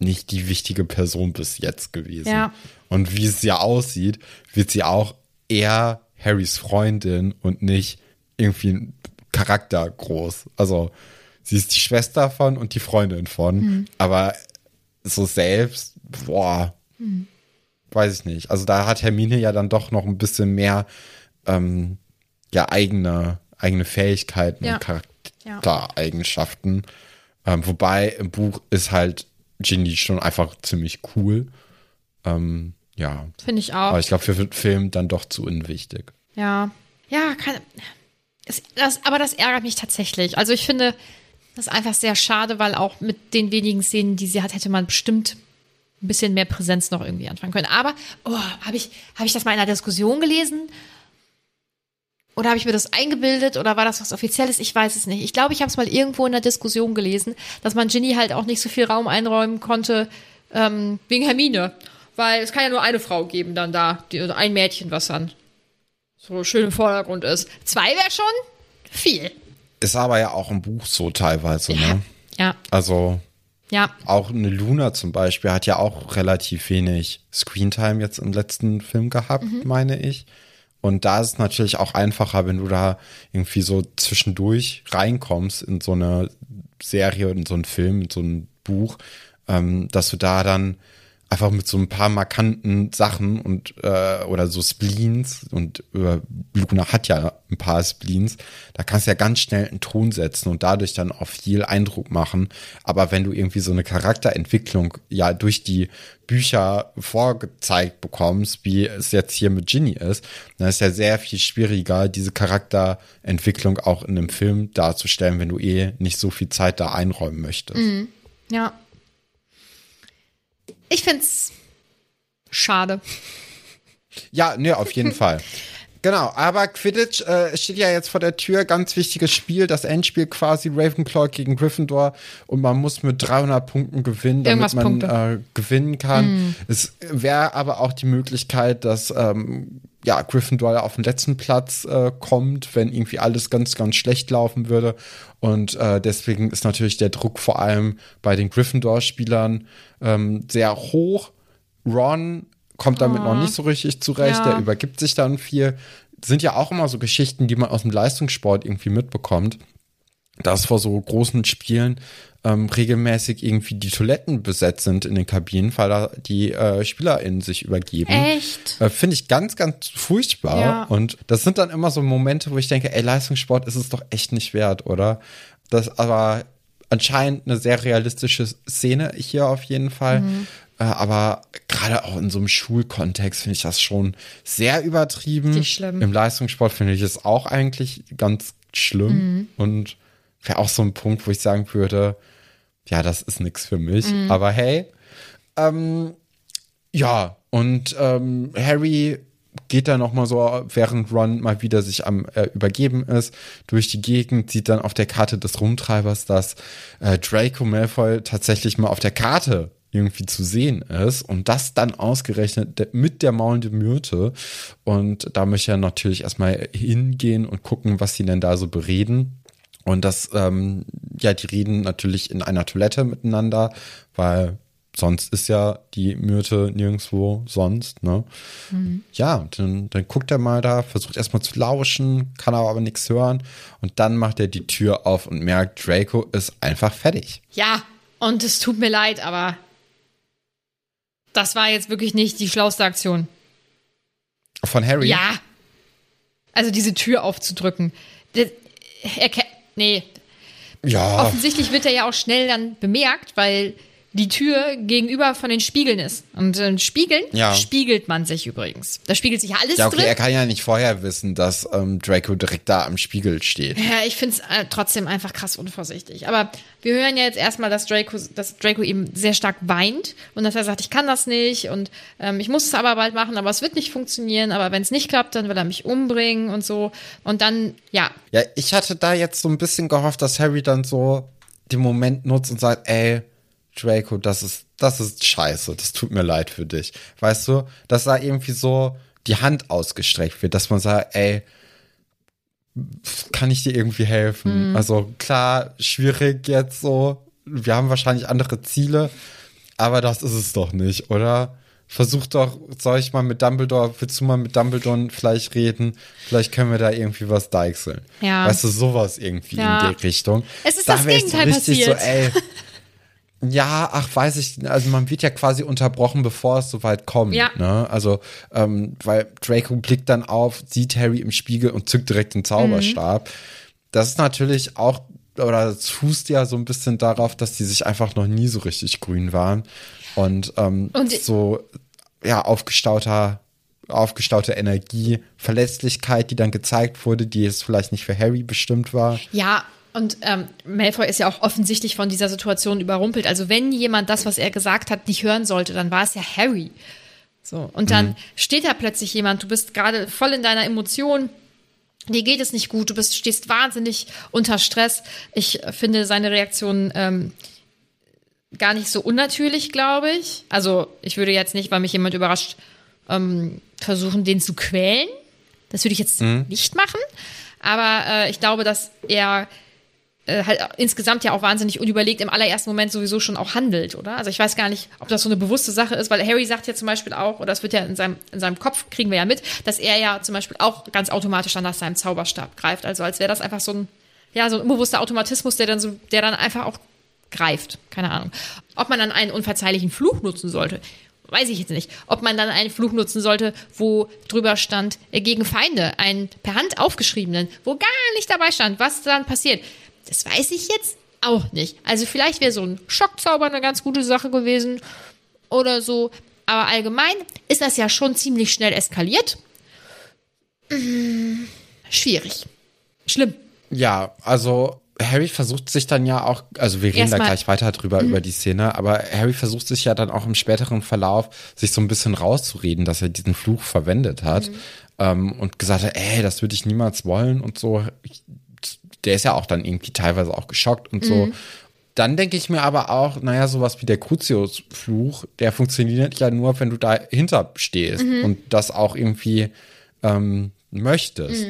[SPEAKER 4] nicht die wichtige Person bis jetzt gewesen.
[SPEAKER 5] Ja.
[SPEAKER 4] Und wie es ja aussieht, wird sie auch eher Harrys Freundin und nicht irgendwie ein Charakter groß. Also sie ist die Schwester von und die Freundin von.
[SPEAKER 5] Mhm.
[SPEAKER 4] Aber so selbst, boah, weiß ich nicht. Also da hat Hermine ja dann doch noch ein bisschen mehr ähm, ja eigene eigene Fähigkeiten
[SPEAKER 5] Ja.
[SPEAKER 4] und Charaktereigenschaften. Ähm, wobei im Buch ist halt Ginny schon einfach ziemlich cool. Ähm, ja,
[SPEAKER 5] finde ich auch.
[SPEAKER 4] aber ich glaube für den Film dann doch zu unwichtig.
[SPEAKER 5] Ja, ja, kann, das, das, aber das ärgert mich tatsächlich. Also ich finde das ist einfach sehr schade, weil auch mit den wenigen Szenen, die sie hat, hätte man bestimmt ein bisschen mehr Präsenz noch irgendwie anfangen können. Aber, oh, habe ich, hab ich das mal in einer Diskussion gelesen? Oder habe ich mir das eingebildet oder war das was Offizielles? Ich weiß es nicht. Ich glaube, ich habe es mal irgendwo in der Diskussion gelesen, dass man Ginny halt auch nicht so viel Raum einräumen konnte ähm, wegen Hermine. Weil es kann ja nur eine Frau geben dann da, die, oder ein Mädchen, was dann so schön im Vordergrund ist. Zwei wäre schon viel.
[SPEAKER 4] Ist aber ja auch im Buch so teilweise, ne?
[SPEAKER 5] Ja,
[SPEAKER 4] Also
[SPEAKER 5] ja.
[SPEAKER 4] auch eine Luna zum Beispiel hat ja auch relativ wenig Screentime jetzt im letzten Film gehabt, meine ich. Und da ist es natürlich auch einfacher, wenn du da irgendwie so zwischendurch reinkommst in so eine Serie, in so einen Film, in so ein Buch, ähm, dass du da dann einfach mit so ein paar markanten Sachen und äh, oder so Spleens und äh, Luna hat ja ein paar Spleens, da kannst du ja ganz schnell einen Ton setzen und dadurch dann auch viel Eindruck machen. Aber wenn du irgendwie so eine Charakterentwicklung ja durch die Bücher vorgezeigt bekommst, wie es jetzt hier mit Ginny ist, dann ist ja sehr viel schwieriger, diese Charakterentwicklung auch in einem Film darzustellen, wenn du eh nicht so viel Zeit da einräumen möchtest.
[SPEAKER 5] Ja. Ich find's schade.
[SPEAKER 4] Ja, ne, auf jeden <laughs> Fall. Genau, aber Quidditch äh, steht ja jetzt vor der Tür, ganz wichtiges Spiel, das Endspiel quasi Ravenclaw gegen Gryffindor und man muss mit 300 Punkten gewinnen, damit man äh, gewinnen kann. Es wäre aber auch die Möglichkeit, dass ähm, ja Gryffindor auf den letzten Platz äh, kommt, wenn irgendwie alles ganz, ganz schlecht laufen würde und äh, deswegen ist natürlich der Druck vor allem bei den Gryffindor-Spielern ähm, sehr hoch. Ron kommt damit noch nicht so richtig zurecht,
[SPEAKER 5] Ja.
[SPEAKER 4] der übergibt sich dann viel. Sind ja auch immer so Geschichten, die man aus dem Leistungssport irgendwie mitbekommt, dass vor so großen Spielen ähm, regelmäßig irgendwie die Toiletten besetzt sind in den Kabinen, weil da die äh, SpielerInnen sich übergeben.
[SPEAKER 5] Echt?
[SPEAKER 4] Äh, Finde ich ganz, ganz furchtbar.
[SPEAKER 5] Ja.
[SPEAKER 4] Und das sind dann immer so Momente, wo ich denke, ey, Leistungssport ist es doch echt nicht wert, oder? Das aber anscheinend eine sehr realistische Szene hier auf jeden Fall.
[SPEAKER 5] Mhm.
[SPEAKER 4] Äh, aber gerade auch in so einem Schulkontext finde ich das schon sehr übertrieben.
[SPEAKER 5] Richtig schlimm.
[SPEAKER 4] Im Leistungssport finde ich es auch eigentlich ganz schlimm.
[SPEAKER 5] Mhm.
[SPEAKER 4] Und wäre auch so ein Punkt, wo ich sagen würde, ja, das ist nichts für mich.
[SPEAKER 5] Mhm.
[SPEAKER 4] Aber hey, ähm, ja, und ähm, Harry geht dann noch mal so, während Ron mal wieder sich am äh, Übergeben ist, durch die Gegend, sieht dann auf der Karte des Rumtreibers, dass äh, Draco Malfoy tatsächlich mal auf der Karte irgendwie zu sehen ist und das dann ausgerechnet mit der maulenden Myrte und da möchte er natürlich erstmal hingehen und gucken, was sie denn da so bereden und das, ähm, ja, die reden natürlich in einer Toilette miteinander, weil sonst ist ja die Myrte nirgendwo sonst, ne? Ja, und dann, dann guckt er mal da, versucht erstmal zu lauschen, kann aber, aber nichts hören und dann macht er die Tür auf und merkt, Draco ist einfach fertig.
[SPEAKER 5] Ja, und es tut mir leid, aber das war jetzt wirklich nicht die schlauste Aktion.
[SPEAKER 4] Von Harry?
[SPEAKER 5] Ja. Also diese Tür aufzudrücken. Das- Er nee,
[SPEAKER 4] Ja.
[SPEAKER 5] offensichtlich wird er ja auch schnell dann bemerkt, weil die Tür gegenüber von den Spiegeln ist. Und in Spiegeln
[SPEAKER 4] Ja.
[SPEAKER 5] spiegelt man sich übrigens. Da spiegelt sich ja alles
[SPEAKER 4] Ja, okay,
[SPEAKER 5] drin.
[SPEAKER 4] er kann ja nicht vorher wissen, dass ähm, Draco direkt da am Spiegel steht.
[SPEAKER 5] Ja, ich finde es äh, trotzdem einfach krass unvorsichtig. Aber wir hören ja jetzt erstmal, dass Draco, dass Draco eben sehr stark weint und dass er sagt, ich kann das nicht und ähm, ich muss es aber bald machen, aber es wird nicht funktionieren. Aber wenn es nicht klappt, dann will er mich umbringen und so. Und dann, ja,
[SPEAKER 4] Ja, ich hatte da jetzt so ein bisschen gehofft, dass Harry dann so den Moment nutzt und sagt, ey, Draco, das ist, das ist scheiße, das tut mir leid für dich. Weißt du, dass da irgendwie so die Hand ausgestreckt wird, dass man sagt, ey, kann ich dir irgendwie helfen? Also klar, schwierig jetzt so. Wir haben wahrscheinlich andere Ziele, aber das ist es doch nicht, oder? Versuch doch, soll ich mal mit Dumbledore, willst du mal mit Dumbledore vielleicht reden? Vielleicht können wir da irgendwie was deichseln.
[SPEAKER 5] Ja.
[SPEAKER 4] Weißt du, sowas irgendwie
[SPEAKER 5] Ja.
[SPEAKER 4] in die Richtung.
[SPEAKER 5] Es ist
[SPEAKER 4] Da
[SPEAKER 5] das Gegenteil
[SPEAKER 4] richtig
[SPEAKER 5] passiert.
[SPEAKER 4] So, ey, <laughs> ja, ach, weiß ich, also man wird ja quasi unterbrochen, bevor es soweit kommt.
[SPEAKER 5] Ja.
[SPEAKER 4] Ne? Also, ähm, weil Draco blickt dann auf, sieht Harry im Spiegel und zückt direkt den Zauberstab. Das ist natürlich auch, oder das fußt ja so ein bisschen darauf, dass die sich einfach noch nie so richtig grün waren. Und, ähm,
[SPEAKER 5] Und-
[SPEAKER 4] so, ja, aufgestauter, aufgestaute Energie, Verletzlichkeit, die dann gezeigt wurde, die jetzt vielleicht nicht für Harry bestimmt war.
[SPEAKER 5] Ja, und ähm, Malfoy ist ja auch offensichtlich von dieser Situation überrumpelt. Also wenn jemand das, was er gesagt hat, nicht hören sollte, dann war es ja Harry. So und dann steht da plötzlich jemand. Du bist gerade voll in deiner Emotion dir geht es nicht gut, du bist, stehst wahnsinnig unter Stress. Ich finde seine Reaktion ähm, gar nicht so unnatürlich, glaube ich. Also ich würde jetzt nicht, weil mich jemand überrascht, ähm, versuchen, den zu quälen. Das würde ich jetzt nicht machen. Aber äh, ich glaube, dass er äh, halt insgesamt ja auch wahnsinnig unüberlegt im allerersten Moment sowieso schon auch handelt, oder? Also ich weiß gar nicht, ob das so eine bewusste Sache ist, weil Harry sagt ja zum Beispiel auch, oder es wird ja in seinem, in seinem Kopf, kriegen wir ja mit, dass er ja zum Beispiel auch ganz automatisch dann nach seinem Zauberstab greift. Also als wäre das einfach so ein, ja, so ein unbewusster Automatismus, der dann so, der dann einfach auch greift. Keine Ahnung. Ob man dann einen unverzeihlichen Fluch nutzen sollte, weiß ich jetzt nicht. Ob man dann einen Fluch nutzen sollte, wo drüber stand, äh, gegen Feinde, einen per Hand aufgeschriebenen, wo gar nicht dabei stand, was dann passiert. Das weiß ich jetzt auch nicht. Also vielleicht wäre so ein Schockzauber eine ganz gute Sache gewesen oder so. Aber allgemein ist das ja schon ziemlich schnell eskaliert. Mm, Schwierig. Schlimm.
[SPEAKER 4] Ja, also Harry versucht sich dann ja auch, also wir reden da
[SPEAKER 5] Erstmal-
[SPEAKER 4] gleich weiter drüber über die Szene, aber Harry versucht sich ja dann auch im späteren Verlauf, sich so ein bisschen rauszureden, dass er diesen Fluch verwendet hat ähm, und gesagt hat, ey, das würde ich niemals wollen und so. Ich, der ist ja auch dann irgendwie teilweise auch geschockt und so. Dann denke ich mir aber auch, naja, sowas wie der Crucius-Fluch, der funktioniert ja nur, wenn du dahinter stehst und das auch irgendwie ähm, möchtest.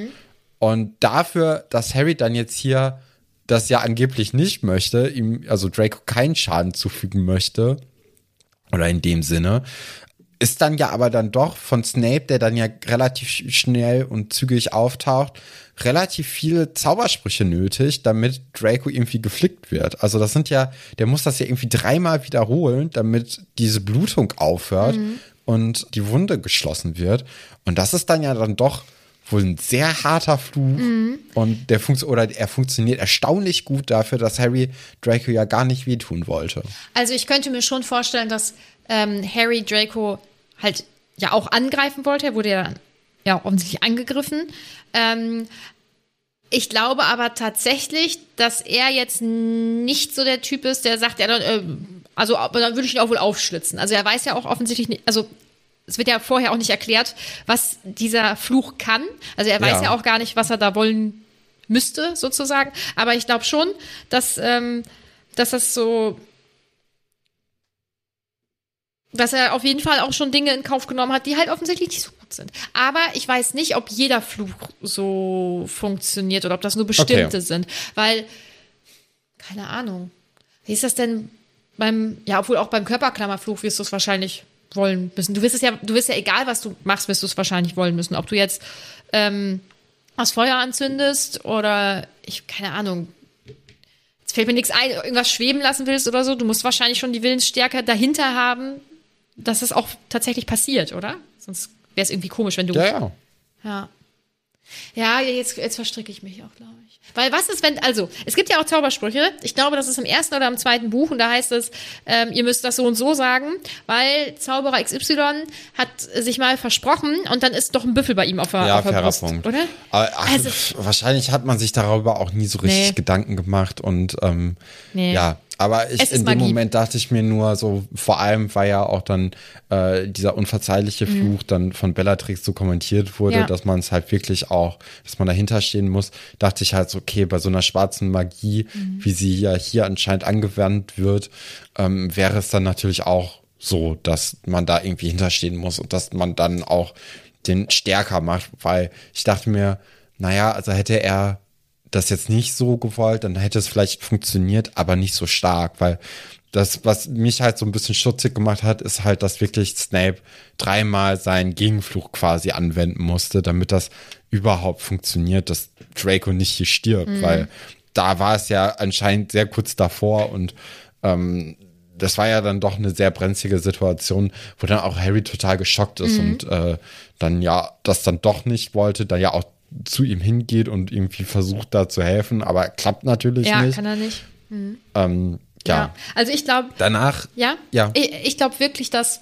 [SPEAKER 4] Und dafür, dass Harry dann jetzt hier das ja angeblich nicht möchte, ihm, also Draco keinen Schaden zufügen möchte, oder in dem Sinne, ist dann ja aber dann doch von Snape, der dann ja relativ sch- schnell und zügig auftaucht, relativ viele Zaubersprüche nötig, damit Draco irgendwie geflickt wird. Also das sind ja, der muss das ja irgendwie dreimal wiederholen, damit diese Blutung aufhört und die Wunde geschlossen wird. Und das ist dann ja dann doch wohl ein sehr harter Fluch und der funkt oder er funktioniert erstaunlich gut dafür, dass Harry Draco ja gar nicht wehtun wollte.
[SPEAKER 5] Also ich könnte mir schon vorstellen, dass ähm, Harry Draco halt ja auch angreifen wollte. Er wurde ja, ja offensichtlich angegriffen. Ähm, ich glaube aber tatsächlich, dass er jetzt nicht so der Typ ist, der sagt, ja, dann, äh, also dann würde ich ihn auch wohl aufschlitzen. Also er weiß ja auch offensichtlich nicht, also es wird ja vorher auch nicht erklärt, was dieser Fluch kann. Also er weiß
[SPEAKER 4] Ja.
[SPEAKER 5] ja, auch gar nicht, was er da wollen müsste, sozusagen. Aber ich glaube schon, dass, ähm, dass das so dass er auf jeden Fall auch schon Dinge in Kauf genommen hat, die halt offensichtlich nicht so gut sind. Aber ich weiß nicht, ob jeder Fluch so funktioniert oder ob das nur bestimmte
[SPEAKER 4] Okay.
[SPEAKER 5] sind. Weil, keine Ahnung. Wie ist das denn beim, ja, obwohl auch beim Körperklammerfluch wirst du es wahrscheinlich wollen müssen. Du wirst es ja, du wirst ja egal, was du machst, wirst du es wahrscheinlich wollen müssen. Ob du jetzt ähm, was Feuer anzündest oder ich, keine Ahnung, Jetzt fällt mir nichts ein, irgendwas schweben lassen willst oder so. Du musst wahrscheinlich schon die Willensstärke dahinter haben, dass es auch tatsächlich passiert, oder? Sonst wäre es irgendwie komisch, wenn du.
[SPEAKER 4] Ja, ja.
[SPEAKER 5] Ja. Ja, jetzt, jetzt verstricke ich mich auch, glaube ich. Weil was ist, wenn, also, es gibt ja auch Zaubersprüche. Ich glaube, das ist im ersten oder im zweiten Buch und da heißt es, ähm, ihr müsst das so und so sagen, weil Zauberer XY hat sich mal versprochen und dann ist doch ein Büffel bei ihm auf der,
[SPEAKER 4] Ja,
[SPEAKER 5] auf der
[SPEAKER 4] fairer
[SPEAKER 5] Brust,
[SPEAKER 4] Punkt.
[SPEAKER 5] oder?
[SPEAKER 4] Aber, ach,
[SPEAKER 5] Also-
[SPEAKER 4] wahrscheinlich hat man sich darüber auch nie so richtig
[SPEAKER 5] Nee.
[SPEAKER 4] Gedanken gemacht und ähm,
[SPEAKER 5] Nee.
[SPEAKER 4] ja, aber ich in dem
[SPEAKER 5] Magie.
[SPEAKER 4] Moment dachte ich mir nur so, vor allem weil ja auch dann äh, dieser unverzeihliche Fluch dann von Bellatrix so kommentiert wurde,
[SPEAKER 5] Mhm. Ja.
[SPEAKER 4] dass man es halt wirklich auch, dass man dahinter stehen muss, dachte ich halt so, okay, bei so einer schwarzen Magie,
[SPEAKER 5] Mhm.
[SPEAKER 4] wie sie ja hier anscheinend angewandt wird, ähm, wäre es dann natürlich auch so, dass man da irgendwie hinterstehen muss und dass man dann auch den stärker macht, weil ich dachte mir, naja, also hätte er das jetzt nicht so gewollt, dann hätte es vielleicht funktioniert, aber nicht so stark, weil das, was mich halt so ein bisschen schutzig gemacht hat, ist halt, dass wirklich Snape dreimal seinen Gegenfluch quasi anwenden musste, damit das überhaupt funktioniert, dass Draco nicht hier stirbt, weil da war es ja anscheinend sehr kurz davor und ähm, das war ja dann doch eine sehr brenzlige Situation, wo dann auch Harry total geschockt ist und äh, dann ja das dann doch nicht wollte, dann ja auch zu ihm hingeht und irgendwie versucht da zu helfen, aber klappt natürlich
[SPEAKER 5] Ja,
[SPEAKER 4] nicht.
[SPEAKER 5] kann er nicht.
[SPEAKER 4] ähm, ja.
[SPEAKER 5] ja. Also ich glaube,
[SPEAKER 4] Danach,
[SPEAKER 5] Ja?
[SPEAKER 4] Ja.
[SPEAKER 5] Ich, ich glaube wirklich, dass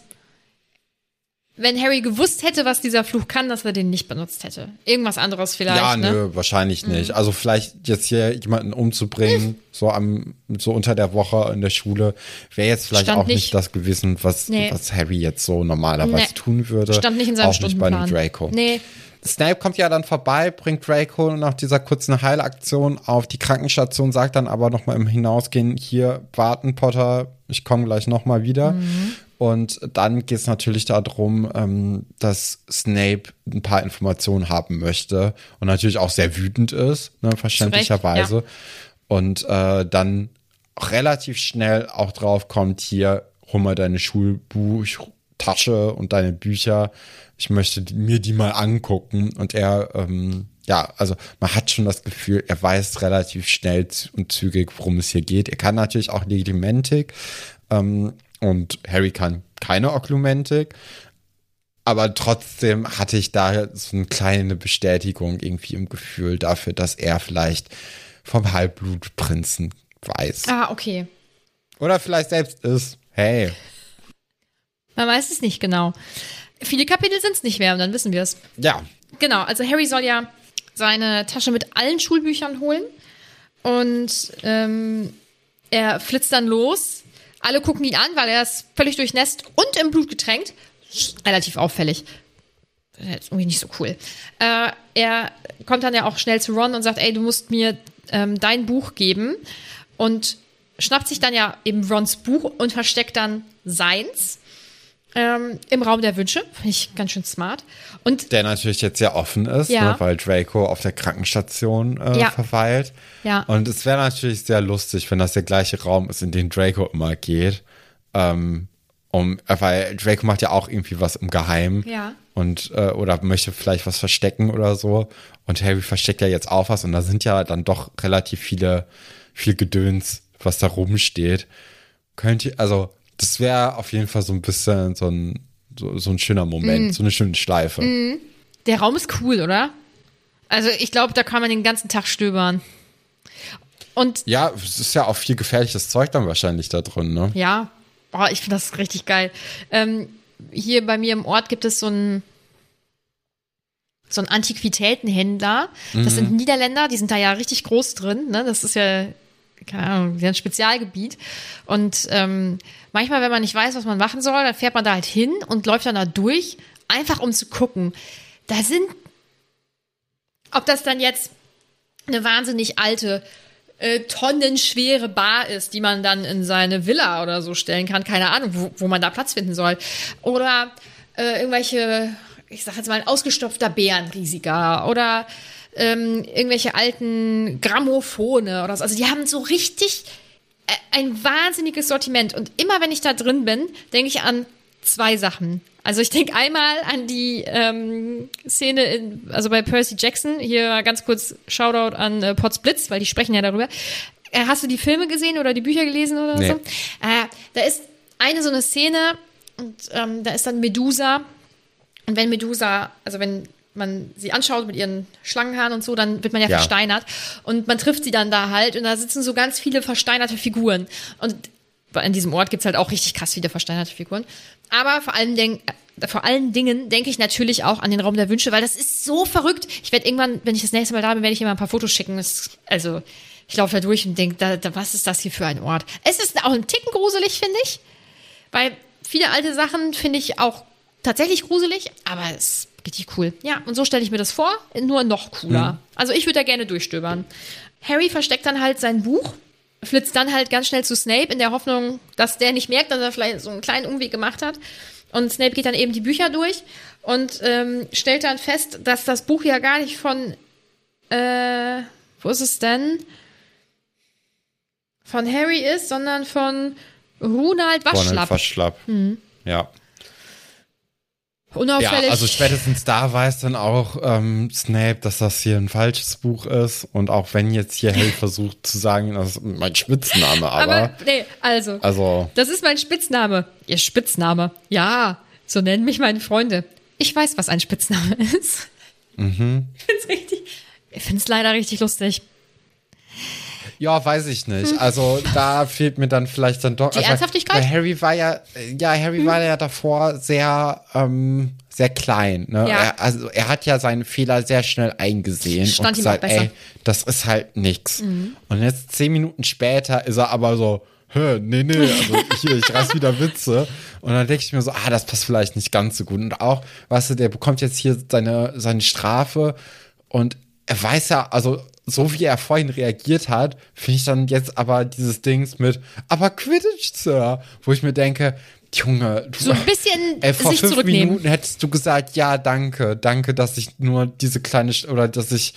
[SPEAKER 5] wenn Harry gewusst hätte, was dieser Fluch kann, dass er den nicht benutzt hätte. Irgendwas anderes vielleicht,
[SPEAKER 4] ja,
[SPEAKER 5] ne?
[SPEAKER 4] nö, wahrscheinlich nicht. Also vielleicht jetzt hier jemanden umzubringen, so am, so unter der Woche in der Schule, wäre jetzt vielleicht
[SPEAKER 5] Stand
[SPEAKER 4] auch nicht
[SPEAKER 5] nicht.
[SPEAKER 4] das gewesen, was,
[SPEAKER 5] Nee.
[SPEAKER 4] was Harry jetzt so normalerweise
[SPEAKER 5] Nee.
[SPEAKER 4] tun würde.
[SPEAKER 5] Stand nicht in seinem
[SPEAKER 4] Auch nicht bei einem
[SPEAKER 5] Stundenplan.
[SPEAKER 4] Draco.
[SPEAKER 5] Nee.
[SPEAKER 4] Snape kommt ja dann vorbei, bringt Draco nach dieser kurzen Heilaktion auf die Krankenstation, sagt dann aber nochmal im Hinausgehen, hier warten, Potter, ich komme gleich nochmal wieder. Und dann geht es natürlich darum, ähm, dass Snape ein paar Informationen haben möchte und natürlich auch sehr wütend ist, ne, verständlicherweise. Und äh, dann relativ schnell auch drauf kommt, hier, hol mal deine Schulbuchtasche und deine Bücher. Ich möchte die- mir die mal angucken. Und er, ähm, ja, also man hat schon das Gefühl, er weiß relativ schnell und zügig, worum es hier geht. Er kann natürlich auch Legimentik ähm, und Harry kann keine Oklumentik. Aber trotzdem hatte ich da so eine kleine Bestätigung irgendwie im Gefühl dafür, dass er vielleicht vom Halbblutprinzen weiß.
[SPEAKER 5] Ah, okay.
[SPEAKER 4] Oder vielleicht selbst ist. Hey.
[SPEAKER 5] Man weiß es nicht genau. Viele Kapitel sind es nicht mehr und dann wissen wir es.
[SPEAKER 4] Ja.
[SPEAKER 5] Genau, also Harry soll ja seine Tasche mit allen Schulbüchern holen und ähm, er flitzt dann los. Alle gucken ihn an, weil er ist völlig durchnässt und im Blut getränkt. Relativ auffällig. Das ist irgendwie nicht so cool. Äh, er kommt dann ja auch schnell zu Ron und sagt, ey, du musst mir ähm, dein Buch geben und schnappt sich dann ja eben Rons Buch und versteckt dann seins ähm, im Raum der Wünsche. Finde ich ganz schön smart. Und
[SPEAKER 4] Der natürlich jetzt sehr offen ist,
[SPEAKER 5] Ja.
[SPEAKER 4] ne, weil Draco auf der Krankenstation äh,
[SPEAKER 5] Ja.
[SPEAKER 4] verweilt.
[SPEAKER 5] Ja.
[SPEAKER 4] Und es wäre natürlich sehr lustig, wenn das der gleiche Raum ist, in den Draco immer geht. Ähm, um, weil Draco macht ja auch irgendwie was im Geheimen.
[SPEAKER 5] Ja.
[SPEAKER 4] Und, äh, oder möchte vielleicht was verstecken oder so. Und Harry versteckt ja jetzt auch was. Und da sind ja dann doch relativ viele, viel Gedöns, was da rumsteht. Könnt ihr, also, das wäre auf jeden Fall so ein bisschen so ein, so, so ein schöner Moment, so eine schöne Schleife.
[SPEAKER 5] der Raum ist cool, oder? Also ich glaube, da kann man den ganzen Tag stöbern. Und
[SPEAKER 4] Ja, es ist ja auch viel gefährliches Zeug dann wahrscheinlich da drin, ne?
[SPEAKER 5] ja, oh, ich finde das richtig geil. Ähm, hier bei mir im Ort gibt es so einen so einen Antiquitätenhändler. Das sind Niederländer, die sind da ja richtig groß drin. Ne? Das ist ja keine Ahnung, ein Spezialgebiet. Und ähm, manchmal, wenn man nicht weiß, was man machen soll, dann fährt man da halt hin und läuft dann da durch, einfach um zu gucken. Da sind, ob das dann jetzt eine wahnsinnig alte, äh, tonnenschwere Bar ist, die man dann in seine Villa oder so stellen kann, keine Ahnung, wo, wo man da Platz finden soll. Oder äh, irgendwelche, ich sag jetzt mal, ein ausgestopfter Bärenriesiger oder ähm, irgendwelche alten Grammophone oder so. Also die haben so richtig äh, ein wahnsinniges Sortiment. Und immer wenn ich da drin bin, denke ich an zwei Sachen. Also ich denke einmal an die ähm, Szene, in, also bei Percy Jackson, hier ganz kurz Shoutout an äh, Potts Blitz, weil die sprechen ja darüber. Äh, hast du die Filme gesehen oder die Bücher gelesen oder
[SPEAKER 4] Nee.
[SPEAKER 5] so? Äh, da ist eine so eine Szene und ähm, da ist dann Medusa und wenn Medusa, also wenn man sie anschaut mit ihren Schlangenhaaren und so, dann wird man ja,
[SPEAKER 4] Ja.
[SPEAKER 5] versteinert. Und man trifft sie dann da halt und da sitzen so ganz viele versteinerte Figuren. Und in diesem Ort gibt's halt auch richtig krass viele versteinerte Figuren. Aber vor allen Dingen, äh, vor allen Dingen denke ich natürlich auch an den Raum der Wünsche, weil das ist so verrückt. Ich werde irgendwann, wenn ich das nächste Mal da bin, werde ich immer ein paar Fotos schicken. Das, also, ich laufe da durch und denke, da, da, was ist das hier für ein Ort? Es ist auch ein Ticken gruselig, finde ich. Weil viele alte Sachen finde ich auch tatsächlich gruselig, aber es richtig cool. Ja, und so stelle ich mir das vor, nur noch cooler. Also ich würde da gerne durchstöbern. Harry versteckt dann halt sein Buch, flitzt dann halt ganz schnell zu Snape in der Hoffnung, dass der nicht merkt, dass er vielleicht so einen kleinen Umweg gemacht hat. Und Snape geht dann eben die Bücher durch und ähm, stellt dann fest, dass das Buch ja gar nicht von, äh, wo ist es denn? Von Harry ist, sondern von Ronald
[SPEAKER 4] Ronald
[SPEAKER 5] Waschlapp.
[SPEAKER 4] Waschlapp. Ja. Ja,
[SPEAKER 5] Unauffällig.
[SPEAKER 4] also spätestens da weiß dann auch ähm, Snape, dass das hier ein falsches Buch ist. Und auch wenn jetzt hier Harry versucht zu sagen, das ist mein Spitzname, aber,
[SPEAKER 5] aber nee, also,
[SPEAKER 4] also
[SPEAKER 5] das ist mein Spitzname. Ihr Spitzname. Ja, so nennen mich meine Freunde. Ich weiß, was ein Spitzname <laughs> ist. Mhm. Ich find's richtig. Ich find's leider richtig lustig.
[SPEAKER 4] Ja, weiß ich nicht. Also da fehlt mir dann vielleicht dann doch.
[SPEAKER 5] Die
[SPEAKER 4] also,
[SPEAKER 5] Ernsthaftigkeit?
[SPEAKER 4] Weil Harry war ja, ja, Harry war ja davor sehr, ähm, sehr klein. Ne?
[SPEAKER 5] Ja.
[SPEAKER 4] Er, also er hat ja seine Fehler sehr schnell eingesehen
[SPEAKER 5] Stand
[SPEAKER 4] und gesagt.
[SPEAKER 5] Mhm.
[SPEAKER 4] ey, das ist halt nix. Und jetzt zehn Minuten später ist er aber so, hä, nee, nee, also <laughs> hier, ich reiß wieder Witze. Und dann denke ich mir so, ah, das passt vielleicht nicht ganz so gut. Und auch, weißt du, der bekommt jetzt hier seine, seine Strafe und er weiß ja, also so wie er vorhin reagiert hat, finde ich dann jetzt aber dieses Dings mit, aber Quidditch, Sir, wo ich mir denke, Junge, du,
[SPEAKER 5] So ein bisschen <laughs>
[SPEAKER 4] ey, vor fünf. Minuten hättest du gesagt, ja, danke, danke, dass ich nur diese kleine, oder dass ich,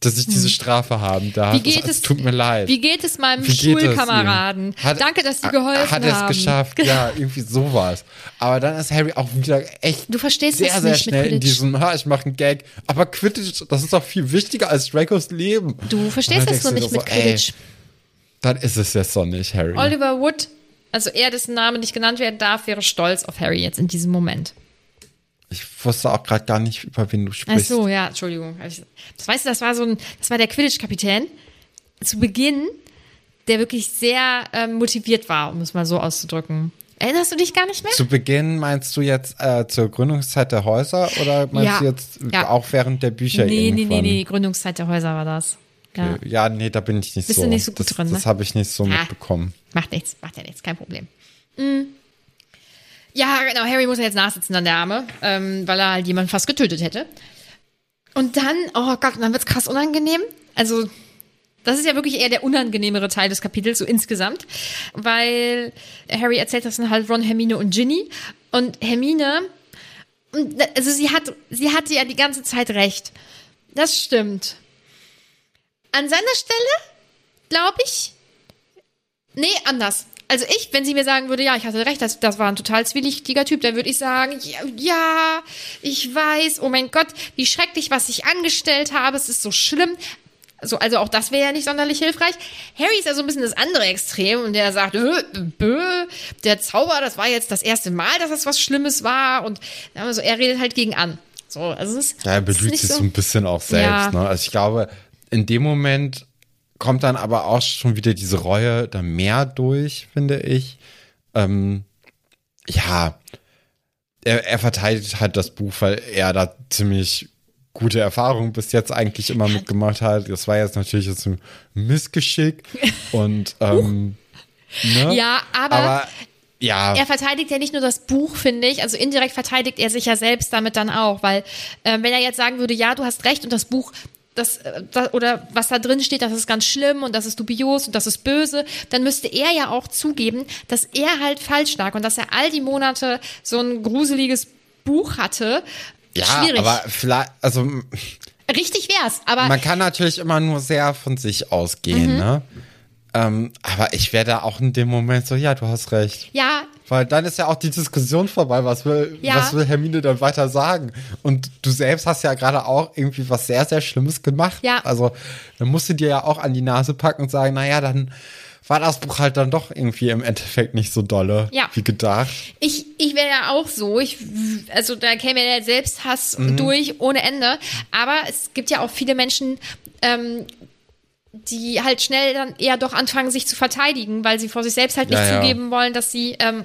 [SPEAKER 4] dass ich diese Strafe haben darf.
[SPEAKER 5] Hm. Wie geht es?
[SPEAKER 4] tut mir leid.
[SPEAKER 5] Wie geht es meinem
[SPEAKER 4] geht es
[SPEAKER 5] Schulkameraden?
[SPEAKER 4] ihm? Hat-
[SPEAKER 5] Danke, dass Sie geholfen
[SPEAKER 4] Hat er es
[SPEAKER 5] haben.
[SPEAKER 4] geschafft, <laughs> ja, irgendwie sowas. Aber dann ist Harry auch wieder echt
[SPEAKER 5] Du verstehst
[SPEAKER 4] sehr, sehr schnell in diesem, ha, ich mache einen Gag. Aber Quidditch, das ist doch viel wichtiger als Dracos Leben.
[SPEAKER 5] Du verstehst das nur
[SPEAKER 4] denkst
[SPEAKER 5] nicht mit
[SPEAKER 4] so,
[SPEAKER 5] Quidditch.
[SPEAKER 4] Ey, dann ist es jetzt doch nicht, Harry.
[SPEAKER 5] Oliver Wood, also er, dessen Name nicht genannt werden darf, wäre stolz auf Harry jetzt in diesem Moment.
[SPEAKER 4] Ich wusste auch gerade gar nicht, über wen du
[SPEAKER 5] Ach
[SPEAKER 4] sprichst.
[SPEAKER 5] so, ja, Entschuldigung. Das weißt du, das war so ein, das war der Quidditch-Kapitän zu Beginn, der wirklich sehr ähm, motiviert war, um es mal so auszudrücken. Erinnerst du dich gar nicht mehr?
[SPEAKER 4] Zu Beginn meinst du jetzt äh, zur Gründungszeit der Häuser oder meinst
[SPEAKER 5] Ja.
[SPEAKER 4] du jetzt
[SPEAKER 5] Ja.
[SPEAKER 4] auch während der Bücher
[SPEAKER 5] nee, nee, nee,
[SPEAKER 4] irgendwann?
[SPEAKER 5] nee, Gründungszeit der Häuser war das. Ja.
[SPEAKER 4] Okay. Ja, nee, da bin ich nicht
[SPEAKER 5] Bist
[SPEAKER 4] so.
[SPEAKER 5] du nicht so gut
[SPEAKER 4] das,
[SPEAKER 5] drin, ne?
[SPEAKER 4] Das habe ich nicht so
[SPEAKER 5] Ah.
[SPEAKER 4] mitbekommen.
[SPEAKER 5] Macht nichts, macht ja nichts, kein Problem. Mm. Ja, genau, Harry muss ja jetzt nachsitzen an der Arme, ähm, weil er halt jemanden fast getötet hätte. Und dann, oh Gott, dann wird's krass unangenehm. Also, das ist ja wirklich eher der unangenehmere Teil des Kapitels, so insgesamt. Weil Harry erzählt das dann halt Ron, Hermine und Ginny. Und Hermine, also sie hat, sie hatte ja die ganze Zeit recht. Das stimmt. An seiner Stelle, glaube ich, Nee, anders. Also ich, wenn sie mir sagen würde, ja, ich hatte recht, das, das war ein total zwielichtiger Typ, dann würde ich sagen, ja, ja, ich weiß, oh mein Gott, wie schrecklich, was ich angestellt habe, es ist so schlimm. Also, also auch das wäre ja nicht sonderlich hilfreich. Harry ist ja so ein bisschen das andere Extrem und der sagt, äh, bö, der Zauber, das war jetzt das erste Mal, dass das was Schlimmes war und also er redet halt gegen an. So, also es ist,
[SPEAKER 4] Ja, er belügt sich so ein bisschen auch selbst.
[SPEAKER 5] Ja.
[SPEAKER 4] Ne? Also ich glaube, in dem Moment kommt dann aber auch schon wieder diese Reue da mehr durch, finde ich. Ähm, ja, er, er verteidigt halt das Buch, weil er da ziemlich gute Erfahrungen bis jetzt eigentlich immer mitgemacht hat. Das war jetzt natürlich jetzt ein Missgeschick <laughs> und ähm, ne?
[SPEAKER 5] Ja, aber,
[SPEAKER 4] aber ja,
[SPEAKER 5] er verteidigt ja nicht nur das Buch, finde ich. Also indirekt verteidigt er sich ja selbst damit dann auch, weil äh, wenn er jetzt sagen würde, ja, du hast recht und das Buch das, äh, da, oder was da drin steht, das ist ganz schlimm und das ist dubios und das ist böse, dann müsste er ja auch zugeben, dass er halt falsch lag und dass er all die Monate so ein gruseliges Buch hatte.
[SPEAKER 4] ja,
[SPEAKER 5] Schwierig.
[SPEAKER 4] aber vielleicht, also
[SPEAKER 5] Richtig wär's, aber
[SPEAKER 4] Man kann natürlich immer nur sehr von sich ausgehen,
[SPEAKER 5] Mhm.
[SPEAKER 4] ne? Ähm, aber ich wäre da auch in dem Moment so, ja, du hast recht.
[SPEAKER 5] ja,
[SPEAKER 4] Weil dann ist ja auch die Diskussion vorbei. Was will,
[SPEAKER 5] Ja.
[SPEAKER 4] was will Hermine dann weiter sagen? Und du selbst hast ja gerade auch irgendwie was sehr, sehr Schlimmes gemacht.
[SPEAKER 5] Ja.
[SPEAKER 4] Also, dann musst du dir ja auch an die Nase packen und sagen, naja, dann war das Buch halt dann doch irgendwie im Endeffekt nicht so dolle,
[SPEAKER 5] Ja.
[SPEAKER 4] wie gedacht.
[SPEAKER 5] Ich, ich wäre ja auch so. Ich, also da käme ja der Selbsthass durch ohne Ende. Aber es gibt ja auch viele Menschen, ähm, die halt schnell dann eher doch anfangen, sich zu verteidigen, weil sie vor sich selbst halt nicht
[SPEAKER 4] Ja, ja.
[SPEAKER 5] zugeben wollen, dass sie ähm,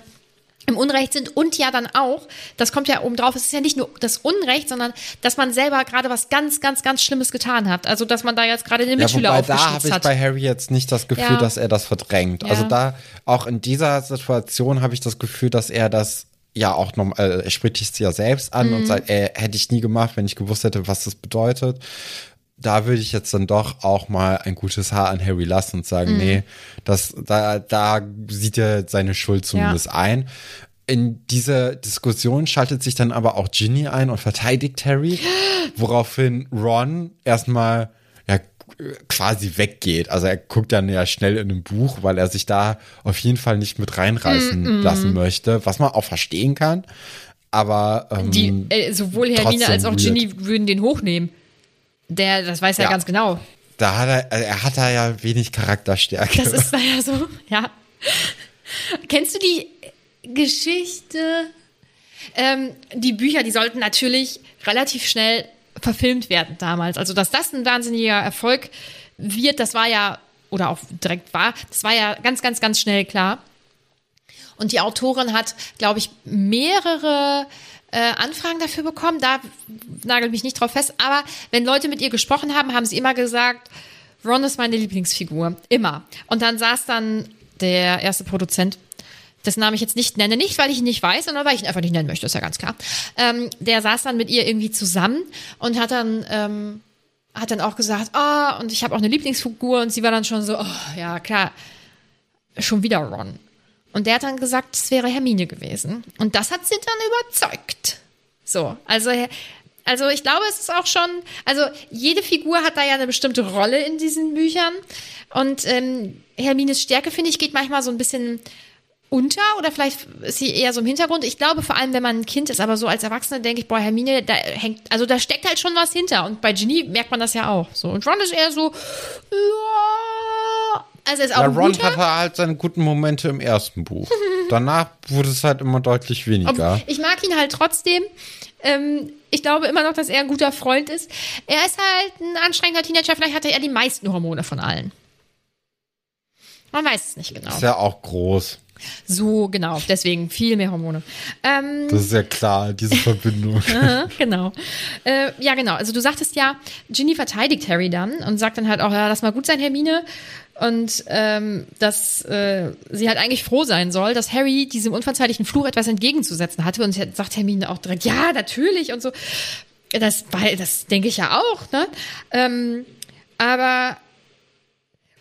[SPEAKER 5] im Unrecht sind und ja dann auch, das kommt ja oben drauf, es ist ja nicht nur das Unrecht, sondern dass man selber gerade was ganz, ganz, ganz Schlimmes getan hat. Also dass man da jetzt gerade den
[SPEAKER 4] Ja,
[SPEAKER 5] Mitschüler
[SPEAKER 4] wobei da habe ich
[SPEAKER 5] hat.
[SPEAKER 4] bei Harry jetzt nicht das Gefühl,
[SPEAKER 5] Ja.
[SPEAKER 4] dass er das verdrängt.
[SPEAKER 5] Ja.
[SPEAKER 4] Also da, auch in dieser Situation habe ich das Gefühl, dass er das ja auch noch, äh, er spricht sich ja selbst an
[SPEAKER 5] Mhm.
[SPEAKER 4] und sagt, äh, hätte ich nie gemacht, wenn ich gewusst hätte, was das bedeutet. Da würde ich jetzt dann doch auch mal ein gutes Haar an Harry lassen und sagen,
[SPEAKER 5] Mhm.
[SPEAKER 4] nee, das, da, da sieht er seine Schuld zumindest ein. In diese Diskussion schaltet sich dann aber auch Ginny ein und verteidigt Harry, <gasps> woraufhin Ron erstmal ja quasi weggeht. Also er guckt dann ja schnell in ein Buch, weil er sich da auf jeden Fall nicht mit reinreißen
[SPEAKER 5] Mm,
[SPEAKER 4] lassen möchte, was man auch verstehen kann. Aber ähm,
[SPEAKER 5] Die, äh, sowohl Hermine als auch. Ginny würden den hochnehmen. Der, das weiß er
[SPEAKER 4] Ja.
[SPEAKER 5] ganz genau.
[SPEAKER 4] da hat er, also er hat da ja wenig Charakterstärke.
[SPEAKER 5] Das ist <laughs> leider so, ja. Kennst du die Geschichte? Ähm, die Bücher, die sollten natürlich relativ schnell verfilmt werden damals. Also, dass das ein wahnsinniger Erfolg wird, das war ja, oder auch direkt war, das war ja ganz, ganz, ganz schnell klar. Und die Autorin hat, glaube ich, mehrere äh, Anfragen dafür bekommen. Da nagelt mich nicht drauf fest. Aber wenn Leute mit ihr gesprochen haben, haben sie immer gesagt, Ron ist meine Lieblingsfigur. Immer. Und dann saß dann der erste Produzent, dessen Namen ich jetzt nicht nenne, nicht weil ich ihn nicht weiß, sondern weil ich ihn einfach nicht nennen möchte, ist ja ganz klar. Ähm, der saß dann mit ihr irgendwie zusammen und hat dann ähm, hat dann auch gesagt, ah, und ich habe auch eine Lieblingsfigur und sie war dann schon so, oh, ja klar, schon wieder Ron. Und der hat dann gesagt, es wäre Hermine gewesen. Und das hat sie dann überzeugt. So, also also ich glaube, es ist auch schon, also jede Figur hat da ja eine bestimmte Rolle in diesen Büchern. Und ähm, Hermines Stärke, finde ich, geht manchmal so ein bisschen unter oder vielleicht ist sie eher so im Hintergrund. Ich glaube vor allem, wenn man ein Kind ist, aber so als Erwachsene denke ich, boah, Hermine, da hängt, also da steckt halt schon was hinter. Und bei Ginny merkt man das ja auch. So und Ron ist eher so, ja. Also er ist auch
[SPEAKER 4] Ja, Ron
[SPEAKER 5] guter.
[SPEAKER 4] hatte halt seine guten Momente im ersten Buch. <laughs> Danach wurde es halt immer deutlich weniger.
[SPEAKER 5] Ich mag ihn halt trotzdem. Ähm, ich glaube immer noch, dass er ein guter Freund ist. Er ist halt ein anstrengender Teenager. Vielleicht hatte er die meisten Hormone von allen. Man weiß es nicht genau.
[SPEAKER 4] Ist ja auch groß.
[SPEAKER 5] So, genau. Deswegen viel mehr Hormone. Ähm,
[SPEAKER 4] Das ist ja klar, diese Verbindung. <laughs>
[SPEAKER 5] Genau. Äh, ja, genau. Also du sagtest ja, Ginny verteidigt Harry dann und sagt dann halt auch, ja, lass mal gut sein, Hermine. Und ähm, dass äh, sie halt eigentlich froh sein soll, dass Harry diesem unverzeihlichen Fluch etwas entgegenzusetzen hatte. Und sagt Hermine auch direkt, ja, natürlich und so. Das, weil, das denke ich ja auch, ne? Ähm, aber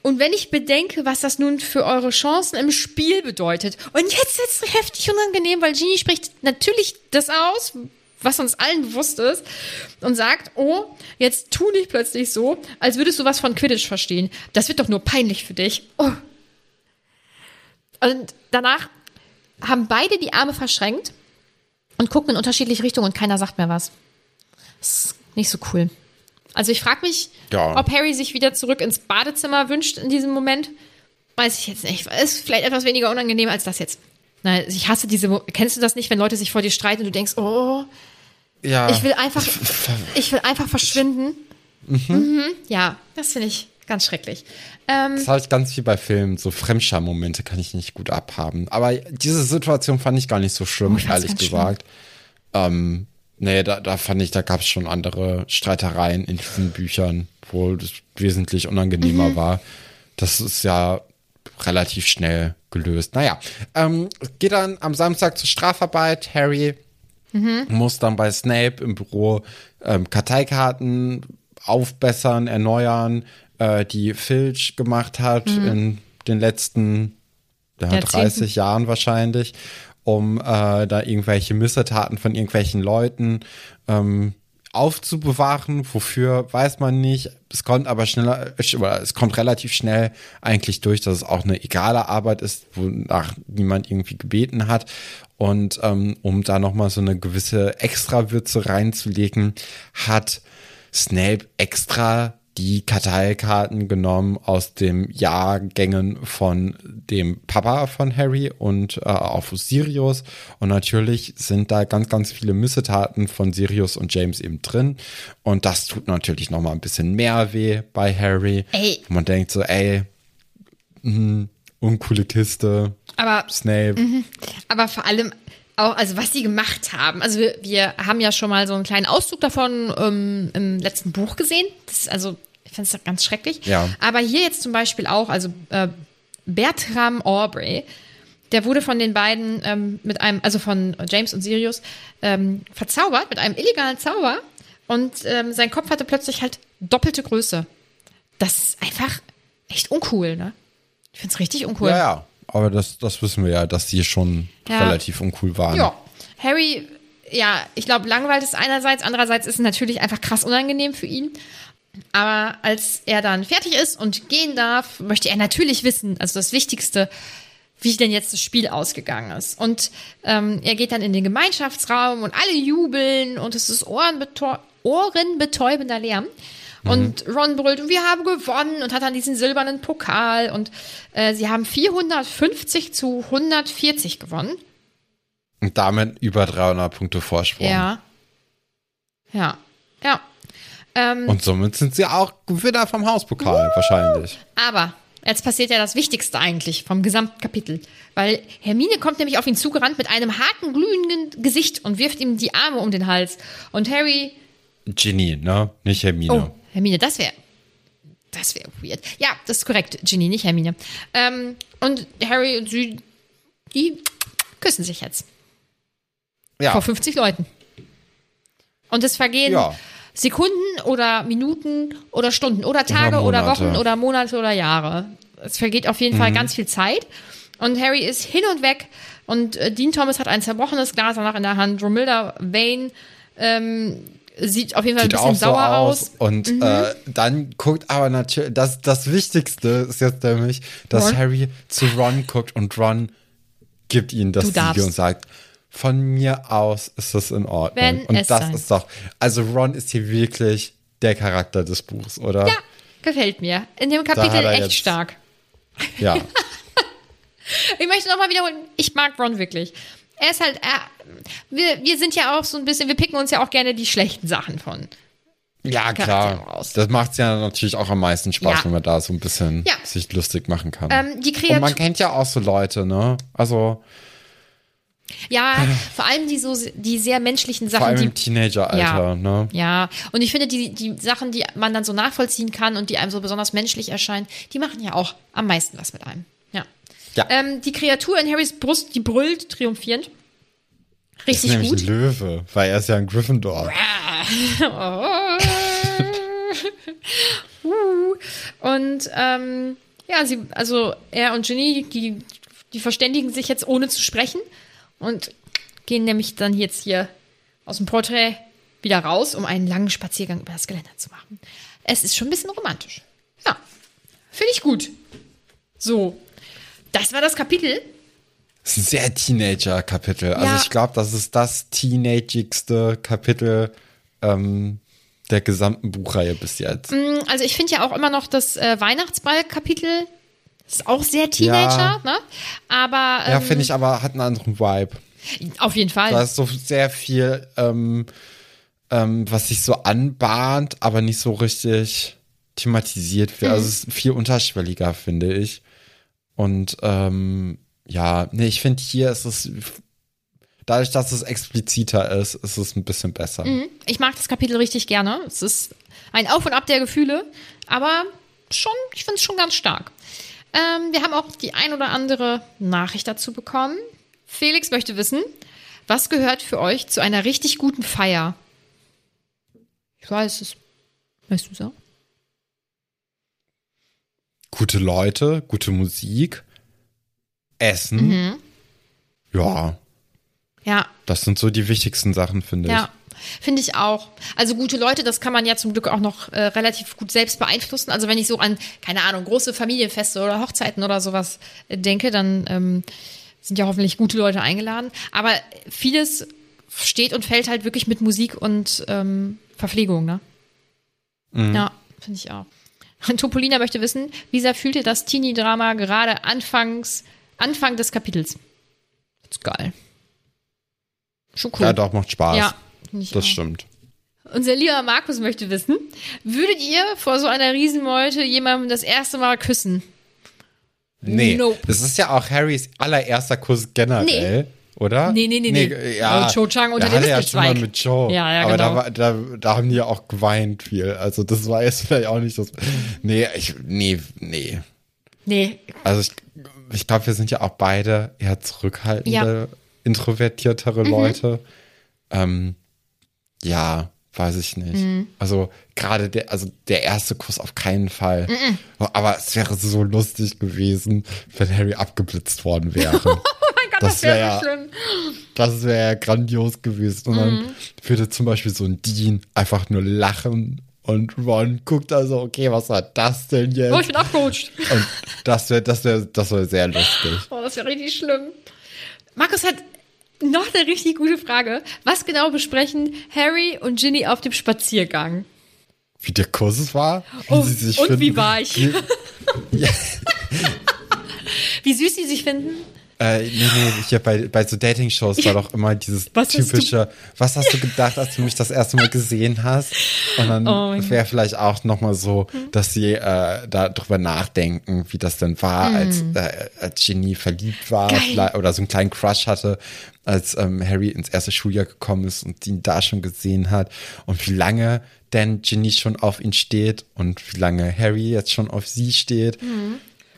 [SPEAKER 5] und wenn ich bedenke, was das nun für eure Chancen im Spiel bedeutet, und jetzt wird es heftig unangenehm, weil Genie spricht natürlich das aus, was uns allen bewusst ist, und sagt, oh, jetzt tu nicht plötzlich so, als würdest du was von Quidditch verstehen. Das wird doch nur peinlich für dich. Oh. Und danach haben beide die Arme verschränkt und gucken in unterschiedliche Richtungen und keiner sagt mehr was. Das ist nicht so cool. Also ich frage mich,
[SPEAKER 4] Ja.
[SPEAKER 5] ob Harry sich wieder zurück ins Badezimmer wünscht in diesem Moment. Weiß ich jetzt nicht. Ist vielleicht etwas weniger unangenehm als das jetzt. Na, ich hasse diese. Kennst du das nicht, wenn Leute sich vor dir streiten und du denkst, oh,
[SPEAKER 4] Ja.
[SPEAKER 5] ich will einfach, ich will einfach verschwinden. Mhm. Ja, das finde ich ganz schrecklich. Ähm,
[SPEAKER 4] Das habe ich ganz viel bei Filmen. So Fremdscham-Momente kann ich nicht gut abhaben. Aber diese Situation fand ich gar nicht so schlimm,
[SPEAKER 5] Oh,
[SPEAKER 4] ehrlich gesagt. Ähm, nee, da, da fand ich, da gab es schon andere Streitereien in diesen Büchern, wo das wesentlich unangenehmer
[SPEAKER 5] Mhm.
[SPEAKER 4] war. Das ist ja relativ schnell gelöst. Naja, ähm, geht dann am Samstag zur Strafarbeit. Harry
[SPEAKER 5] Mhm.
[SPEAKER 4] muss dann bei Snape im Büro ähm, Karteikarten aufbessern, erneuern, äh, die Filch gemacht hat in den letzten ja,
[SPEAKER 5] Jahrzehnten.
[SPEAKER 4] 30 Jahren wahrscheinlich, um äh, da irgendwelche Missetaten von irgendwelchen Leuten ähm, aufzubewahren. Wofür weiß man nicht. Es kommt aber schneller, es kommt relativ schnell eigentlich durch, dass es auch eine egale Arbeit ist, wonach niemand irgendwie gebeten hat. Und ähm, um da nochmal so eine gewisse Extrawürze reinzulegen, hat Snape extra die Karteikarten genommen aus dem Jahrgängen von dem Papa von Harry und äh, auf Sirius. Und natürlich sind da ganz, ganz viele Missetaten von Sirius und James eben drin. Und das tut natürlich noch mal ein bisschen mehr weh bei Harry.
[SPEAKER 5] Ey.
[SPEAKER 4] Man denkt so, ey, mh, uncoole Kiste,
[SPEAKER 5] aber
[SPEAKER 4] Snape.
[SPEAKER 5] Aber vor allem auch, also was sie gemacht haben. Also wir, wir haben ja schon mal so einen kleinen Auszug davon ähm, im letzten Buch gesehen. Das ist also, ich finde es ganz schrecklich.
[SPEAKER 4] Ja.
[SPEAKER 5] Aber hier jetzt zum Beispiel auch, also äh, Bertram Aubrey, der wurde von den beiden ähm, mit einem, also von James und Sirius, ähm, verzaubert mit einem illegalen Zauber. Und ähm, sein Kopf hatte plötzlich halt doppelte Größe. Das ist einfach echt uncool, ne? Ich finde es richtig uncool.
[SPEAKER 4] Ja, ja. Aber das, das wissen wir ja, dass die schon
[SPEAKER 5] Ja.
[SPEAKER 4] relativ uncool waren.
[SPEAKER 5] Ja, Harry, ja, ich glaube, langweilt ist einerseits, andererseits ist es natürlich einfach krass unangenehm für ihn. Aber als er dann fertig ist und gehen darf, möchte er natürlich wissen, also das Wichtigste, wie denn jetzt das Spiel ausgegangen ist. Und ähm, er geht dann in den Gemeinschaftsraum und alle jubeln und es ist ohrenbetäu ohrenbetäubender Lärm. Und Ron brüllt, und wir haben gewonnen und hat dann diesen silbernen Pokal und äh, sie haben 450 zu 140 gewonnen.
[SPEAKER 4] Und damit über 300 Punkte Vorsprung.
[SPEAKER 5] Ja. Ja. Ja. Ähm,
[SPEAKER 4] Und somit sind sie auch Gewinner vom Hauspokal, wahrscheinlich.
[SPEAKER 5] aber jetzt passiert ja das Wichtigste eigentlich vom gesamten Kapitel. Weil Hermine kommt nämlich auf ihn zugerannt mit einem harten, glühenden Gesicht und wirft ihm die Arme um den Hals. Und Harry,
[SPEAKER 4] Ginny, ne? Nicht Hermine.
[SPEAKER 5] oh, Hermine, das wäre Das wäre weird. Ja, das ist korrekt, Ginny, nicht Hermine. Ähm, und Harry und sie, die küssen sich jetzt.
[SPEAKER 4] Ja.
[SPEAKER 5] Vor 50 Leuten. Und es vergehen
[SPEAKER 4] Ja.
[SPEAKER 5] Sekunden oder Minuten oder Stunden oder Tage oder,
[SPEAKER 4] Monate.
[SPEAKER 5] Wochen oder Monate oder Jahre. Es vergeht auf jeden
[SPEAKER 4] Mhm.
[SPEAKER 5] Fall ganz viel Zeit. Und Harry ist hin und weg. Und äh, Dean Thomas hat ein zerbrochenes Glas danach in der Hand. Romilda Vane ähm, sieht auf jeden Fall
[SPEAKER 4] Sieht
[SPEAKER 5] ein bisschen
[SPEAKER 4] so
[SPEAKER 5] sauer
[SPEAKER 4] aus.
[SPEAKER 5] aus.
[SPEAKER 4] Und
[SPEAKER 5] Mhm.
[SPEAKER 4] äh, dann guckt aber natürlich, das, das Wichtigste ist jetzt nämlich, dass
[SPEAKER 5] Ron?
[SPEAKER 4] Harry zu Ron guckt und Ron gibt ihm das. Siegel und sagt, von mir aus ist das in Ordnung.
[SPEAKER 5] Wenn
[SPEAKER 4] und das
[SPEAKER 5] sein.
[SPEAKER 4] ist doch, also Ron ist hier wirklich der Charakter des Buchs, oder?
[SPEAKER 5] Ja, gefällt mir. In dem Kapitel echt
[SPEAKER 4] jetzt-
[SPEAKER 5] stark.
[SPEAKER 4] Ja. <laughs>
[SPEAKER 5] Ich möchte nochmal wiederholen, ich mag Ron wirklich. Er ist halt, er, wir, wir sind ja auch so ein bisschen, wir picken uns ja auch gerne die schlechten Sachen von.
[SPEAKER 4] Ja, klar.
[SPEAKER 5] raus.
[SPEAKER 4] Das macht ja natürlich auch am meisten Spaß,
[SPEAKER 5] Ja.
[SPEAKER 4] wenn man da so ein bisschen
[SPEAKER 5] Ja.
[SPEAKER 4] sich lustig machen kann.
[SPEAKER 5] Ähm, die
[SPEAKER 4] und man
[SPEAKER 5] Kreatur,
[SPEAKER 4] kennt ja auch so Leute, ne? Also
[SPEAKER 5] ja, vor allem die so, die sehr menschlichen
[SPEAKER 4] vor
[SPEAKER 5] Sachen,
[SPEAKER 4] allem
[SPEAKER 5] die,
[SPEAKER 4] im Teenageralter,
[SPEAKER 5] Ja.
[SPEAKER 4] ne?
[SPEAKER 5] ja, und ich finde, die, die Sachen, die man dann so nachvollziehen kann und die einem so besonders menschlich erscheinen, die machen ja auch am meisten was mit einem. Ja. Ähm, die Kreatur in Harrys Brust, die brüllt triumphierend.
[SPEAKER 4] ist
[SPEAKER 5] Richtig
[SPEAKER 4] nämlich
[SPEAKER 5] gut.
[SPEAKER 4] ein Löwe, weil er ist ja ein Gryffindor. <laughs> <laughs>
[SPEAKER 5] Uh. Und ähm, ja, sie, also er und Ginny, die, die verständigen sich jetzt ohne zu sprechen und gehen nämlich dann jetzt hier aus dem Porträt wieder raus, um einen langen Spaziergang über das Geländer zu machen. Es ist schon ein bisschen romantisch. Ja, finde ich gut. So, das war das Kapitel.
[SPEAKER 4] Das ist ein sehr Teenager-Kapitel. Also
[SPEAKER 5] Ja.
[SPEAKER 4] ich glaube, das ist das teenagigste Kapitel ähm, der gesamten Buchreihe bis jetzt.
[SPEAKER 5] Also ich finde ja auch immer noch das äh, Weihnachtsball-Kapitel ist auch sehr Teenager,
[SPEAKER 4] Ja.
[SPEAKER 5] ne? Aber
[SPEAKER 4] Ja,
[SPEAKER 5] ähm,
[SPEAKER 4] finde ich aber, hat einen anderen Vibe.
[SPEAKER 5] auf jeden Fall.
[SPEAKER 4] Da ist so sehr viel, ähm, ähm, was sich so anbahnt, aber nicht so richtig thematisiert wird. Also es ist viel unterschwelliger, finde ich. Und ähm, ja, nee, ich finde hier ist es, dadurch, dass es expliziter ist, ist es ein bisschen besser.
[SPEAKER 5] Ich mag das Kapitel richtig gerne. Es ist ein Auf und Ab der Gefühle, aber schon, ich finde es schon ganz stark. Ähm, wir haben auch die ein oder andere Nachricht dazu bekommen. Felix möchte wissen, was gehört für euch zu einer richtig guten Feier? Ich weiß es. Weißt du so?
[SPEAKER 4] Gute Leute, gute Musik, Essen.
[SPEAKER 5] Mhm.
[SPEAKER 4] Ja,
[SPEAKER 5] Ja,
[SPEAKER 4] das sind so die wichtigsten Sachen, finde ich.
[SPEAKER 5] Ja, finde ich auch. Also gute Leute, das kann man ja zum Glück auch noch äh, relativ gut selbst beeinflussen. Also wenn ich so an, keine Ahnung, große Familienfeste oder Hochzeiten oder sowas äh, denke, dann ähm, sind ja hoffentlich gute Leute eingeladen. Aber vieles steht und fällt halt wirklich mit Musik und ähm, Verpflegung, ne? Ja, finde ich auch. <laughs> Topolina möchte wissen, wie sehr fühlt ihr das Teenie-Drama gerade anfangs, Anfang des Kapitels? Ist geil. Schon cool.
[SPEAKER 4] Ja, doch, macht Spaß.
[SPEAKER 5] Ja, finde ich
[SPEAKER 4] das
[SPEAKER 5] auch.
[SPEAKER 4] stimmt.
[SPEAKER 5] Unser lieber Markus möchte wissen, würdet ihr vor so einer Riesenmeute jemandem das erste Mal küssen?
[SPEAKER 4] Nee,
[SPEAKER 5] Nope.
[SPEAKER 4] das ist ja auch Harrys allererster Kuss generell, oder?
[SPEAKER 5] Nee, nee, nee, nee.
[SPEAKER 4] ja,
[SPEAKER 5] Also Cho Chang unter
[SPEAKER 4] da
[SPEAKER 5] dem
[SPEAKER 4] er schon mal mit Joe.
[SPEAKER 5] Ja, ja,
[SPEAKER 4] Aber da,
[SPEAKER 5] genau.
[SPEAKER 4] war, da, da haben die ja auch geweint viel. Also das war jetzt <laughs> vielleicht auch nicht das. Nee, ich, nee, nee.
[SPEAKER 5] Nee,
[SPEAKER 4] Also ich, ich glaube, wir sind ja auch beide eher zurückhaltende,
[SPEAKER 5] Ja. Mhm.
[SPEAKER 4] introvertiertere Leute. Ähm, ja, weiß ich nicht.
[SPEAKER 5] Mhm.
[SPEAKER 4] Also gerade der, also der erste Kuss auf keinen Fall. Aber es wäre so lustig gewesen, wenn Harry abgeblitzt worden wäre. <laughs> Das
[SPEAKER 5] wäre
[SPEAKER 4] wär-
[SPEAKER 5] so schlimm.
[SPEAKER 4] Das wäre ja grandios gewesen. Und
[SPEAKER 5] Mhm.
[SPEAKER 4] dann würde zum Beispiel so ein Dean einfach nur lachen und Ron guckt also, okay, was war das denn jetzt?
[SPEAKER 5] Oh, ich bin abgerutscht.
[SPEAKER 4] Und das wäre, das wäre, das wäre sehr lustig.
[SPEAKER 5] Oh, das wäre richtig schlimm. Markus hat noch eine richtig gute Frage. Was genau besprechen Harry und Ginny auf dem Spaziergang?
[SPEAKER 4] Wie der Kuss war, wie
[SPEAKER 5] Oh,
[SPEAKER 4] sie sich
[SPEAKER 5] und
[SPEAKER 4] finden.
[SPEAKER 5] wie war ich?
[SPEAKER 4] Wie- <laughs> Ja,
[SPEAKER 5] Wie süß sie sich finden?
[SPEAKER 4] Äh, nee, nee, hier bei, bei so Dating-Shows war doch immer dieses
[SPEAKER 5] Was
[SPEAKER 4] typische, was hast du gedacht, als du mich das erste Mal gesehen hast? Und dann
[SPEAKER 5] Oh
[SPEAKER 4] wäre vielleicht auch nochmal so, dass sie äh, da drüber nachdenken, wie das denn war, als, äh, als Ginny verliebt war
[SPEAKER 5] Geil.
[SPEAKER 4] oder so einen kleinen Crush hatte, als ähm, Harry ins erste Schuljahr gekommen ist und ihn da schon gesehen hat und wie lange denn Ginny schon auf ihn steht und wie lange Harry jetzt schon auf sie steht.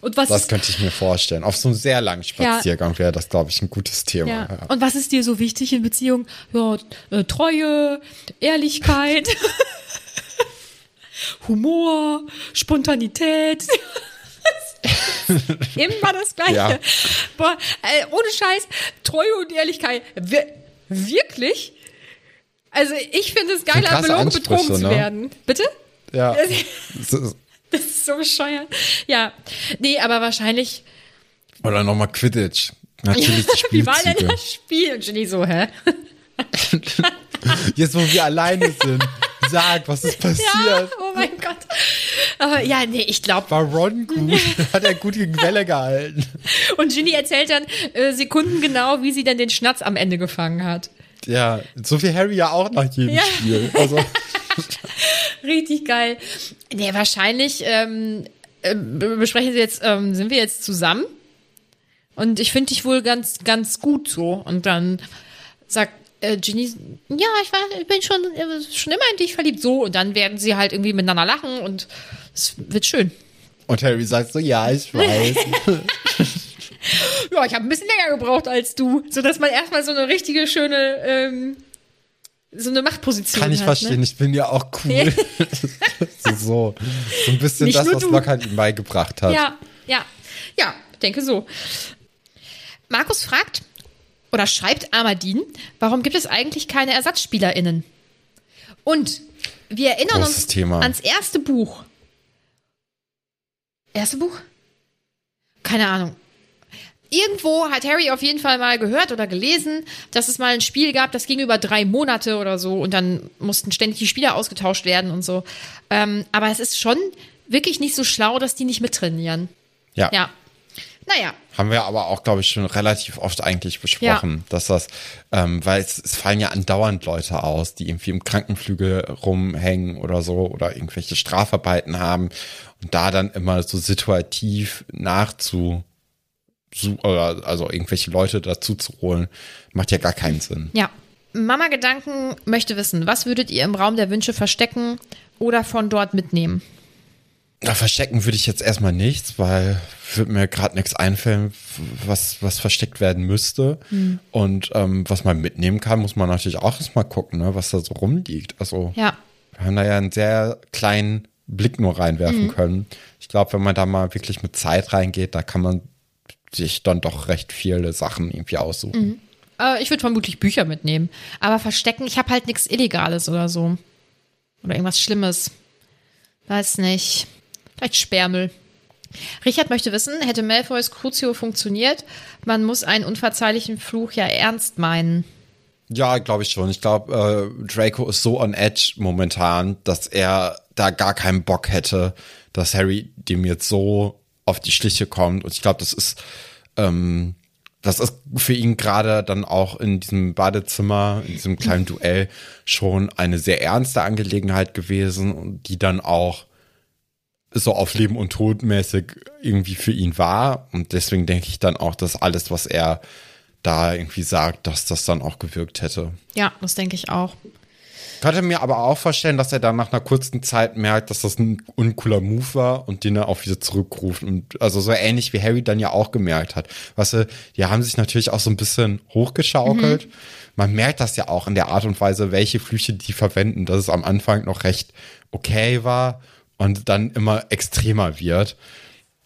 [SPEAKER 5] Und was
[SPEAKER 4] Das könnte ich mir vorstellen. Auf so einem sehr langen Spaziergang wäre das, glaube ich, ein gutes Thema.
[SPEAKER 5] ja.
[SPEAKER 4] Ja.
[SPEAKER 5] Und was ist dir so wichtig in Beziehung? Ja, äh, Treue, Ehrlichkeit, <laughs> Humor, Spontanität. <laughs> Immer das Gleiche.
[SPEAKER 4] Ja.
[SPEAKER 5] Boah, äh, ohne Scheiß, Treue und Ehrlichkeit. Wir, wirklich? Also ich finde es geil,
[SPEAKER 4] Sind krasse
[SPEAKER 5] belogen, betrogen
[SPEAKER 4] Ansprüche,
[SPEAKER 5] zu
[SPEAKER 4] ne?
[SPEAKER 5] werden. Bitte?
[SPEAKER 4] Ja. <laughs> So-
[SPEAKER 5] Das ist so bescheuert. Ja, nee, aber wahrscheinlich.
[SPEAKER 4] Oder nochmal Quidditch. Natürlich die <laughs>
[SPEAKER 5] Wie war denn das Spiel? Und Jenny so, hä? <laughs>
[SPEAKER 4] Jetzt, wo wir alleine sind. Sag, was ist
[SPEAKER 5] Ja,
[SPEAKER 4] passiert?
[SPEAKER 5] oh mein Gott. Aber ja, nee, ich glaube.
[SPEAKER 4] War Ron gut? <laughs> Hat er gut gegen Welle gehalten?
[SPEAKER 5] Und Ginny erzählt dann äh, sekundengenau, wie sie dann den Schnatz am Ende gefangen hat.
[SPEAKER 4] Ja, so wie Harry ja auch nach jedem
[SPEAKER 5] Ja.
[SPEAKER 4] Spiel. Also, <laughs>
[SPEAKER 5] Richtig geil. Nee, wahrscheinlich ähm, äh, be- besprechen sie jetzt, ähm, sind wir jetzt zusammen? Und ich finde dich wohl ganz, ganz gut so. Und dann sagt äh, Ginny, ja, ich, war, ich bin schon, äh, schon immer in dich verliebt. So, und dann werden sie halt irgendwie miteinander lachen und es wird schön.
[SPEAKER 4] und Harry sagt so, ja, ich weiß. <laughs> <laughs>
[SPEAKER 5] Ja, ich habe ein bisschen länger gebraucht als du, sodass man erstmal so eine richtige schöne, ähm, so eine Machtposition
[SPEAKER 4] Kann ich
[SPEAKER 5] hat.
[SPEAKER 4] verstehen,
[SPEAKER 5] Ne?
[SPEAKER 4] ich bin ja auch cool. <laughs> <laughs> so, so, ein bisschen
[SPEAKER 5] Nicht
[SPEAKER 4] das, was. Lockhart ihm beigebracht hat.
[SPEAKER 5] Ja, ja, ja, ich denke so. Markus fragt oder schreibt Amadin, warum gibt es eigentlich keine ErsatzspielerInnen? Und wir erinnern
[SPEAKER 4] Großes
[SPEAKER 5] uns
[SPEAKER 4] Thema.
[SPEAKER 5] ans erste Buch. Erste Buch? Keine Ahnung. Irgendwo hat Harry auf jeden Fall mal gehört oder gelesen, dass es mal ein Spiel gab, das ging über drei Monate oder so und dann mussten ständig die Spieler ausgetauscht werden und so. Ähm, aber es ist schon wirklich nicht so schlau, dass die nicht mittrainieren.
[SPEAKER 4] Ja.
[SPEAKER 5] Ja. Naja,
[SPEAKER 4] Haben wir aber auch, glaube ich, schon relativ oft eigentlich besprochen, dass das, ähm, weil es, es fallen ja andauernd Leute aus, die irgendwie im Krankenflügel rumhängen oder so oder irgendwelche Strafarbeiten haben und da dann immer so situativ nachzu, also irgendwelche Leute dazu zu holen, macht ja gar keinen Sinn.
[SPEAKER 5] ja. Mama Gedanken möchte wissen, was würdet ihr im Raum der Wünsche verstecken oder von dort mitnehmen?
[SPEAKER 4] Da verstecken würde ich jetzt erstmal nichts, weil würde mir gerade nichts einfallen, was, was versteckt werden müsste. Und ähm, was man mitnehmen kann, muss man natürlich auch erstmal gucken, ne, was da so rumliegt. Also
[SPEAKER 5] Ja.
[SPEAKER 4] wir haben da ja einen sehr kleinen Blick nur reinwerfen können. Ich glaube, wenn man da mal wirklich mit Zeit reingeht, da kann man sich dann doch recht viele Sachen irgendwie aussuchen.
[SPEAKER 5] Äh, ich würde vermutlich Bücher mitnehmen. Aber verstecken, ich habe halt nichts Illegales oder so. Oder irgendwas Schlimmes. Weiß nicht. Vielleicht Sperrmüll. Richard möchte wissen, hätte Malfoys Crucio funktioniert? Man muss einen unverzeihlichen Fluch ja ernst meinen.
[SPEAKER 4] Ja, glaube ich schon. Ich glaube, äh, Draco ist so on edge momentan, dass er da gar keinen Bock hätte, dass Harry dem jetzt so auf die Schliche kommt. Und ich glaube, das ist, ähm, das ist für ihn gerade dann auch in diesem Badezimmer, in diesem kleinen <laughs> Duell schon eine sehr ernste Angelegenheit gewesen und die dann auch so auf Leben und Tod mäßig irgendwie für ihn war. Und deswegen denke ich dann auch, dass alles, was er da irgendwie sagt, dass das dann auch gewirkt hätte.
[SPEAKER 5] Ja, das denke ich auch.
[SPEAKER 4] Könnte mir aber auch vorstellen, dass er dann nach einer kurzen Zeit merkt, dass das ein uncooler Move war und den er auch wieder zurückruft. Und also so ähnlich wie Harry dann ja auch gemerkt hat. Weißt du, die haben sich natürlich auch so ein bisschen hochgeschaukelt. Man merkt das ja auch in der Art und Weise, welche Flüche die verwenden, dass es am Anfang noch recht okay war und dann immer extremer wird.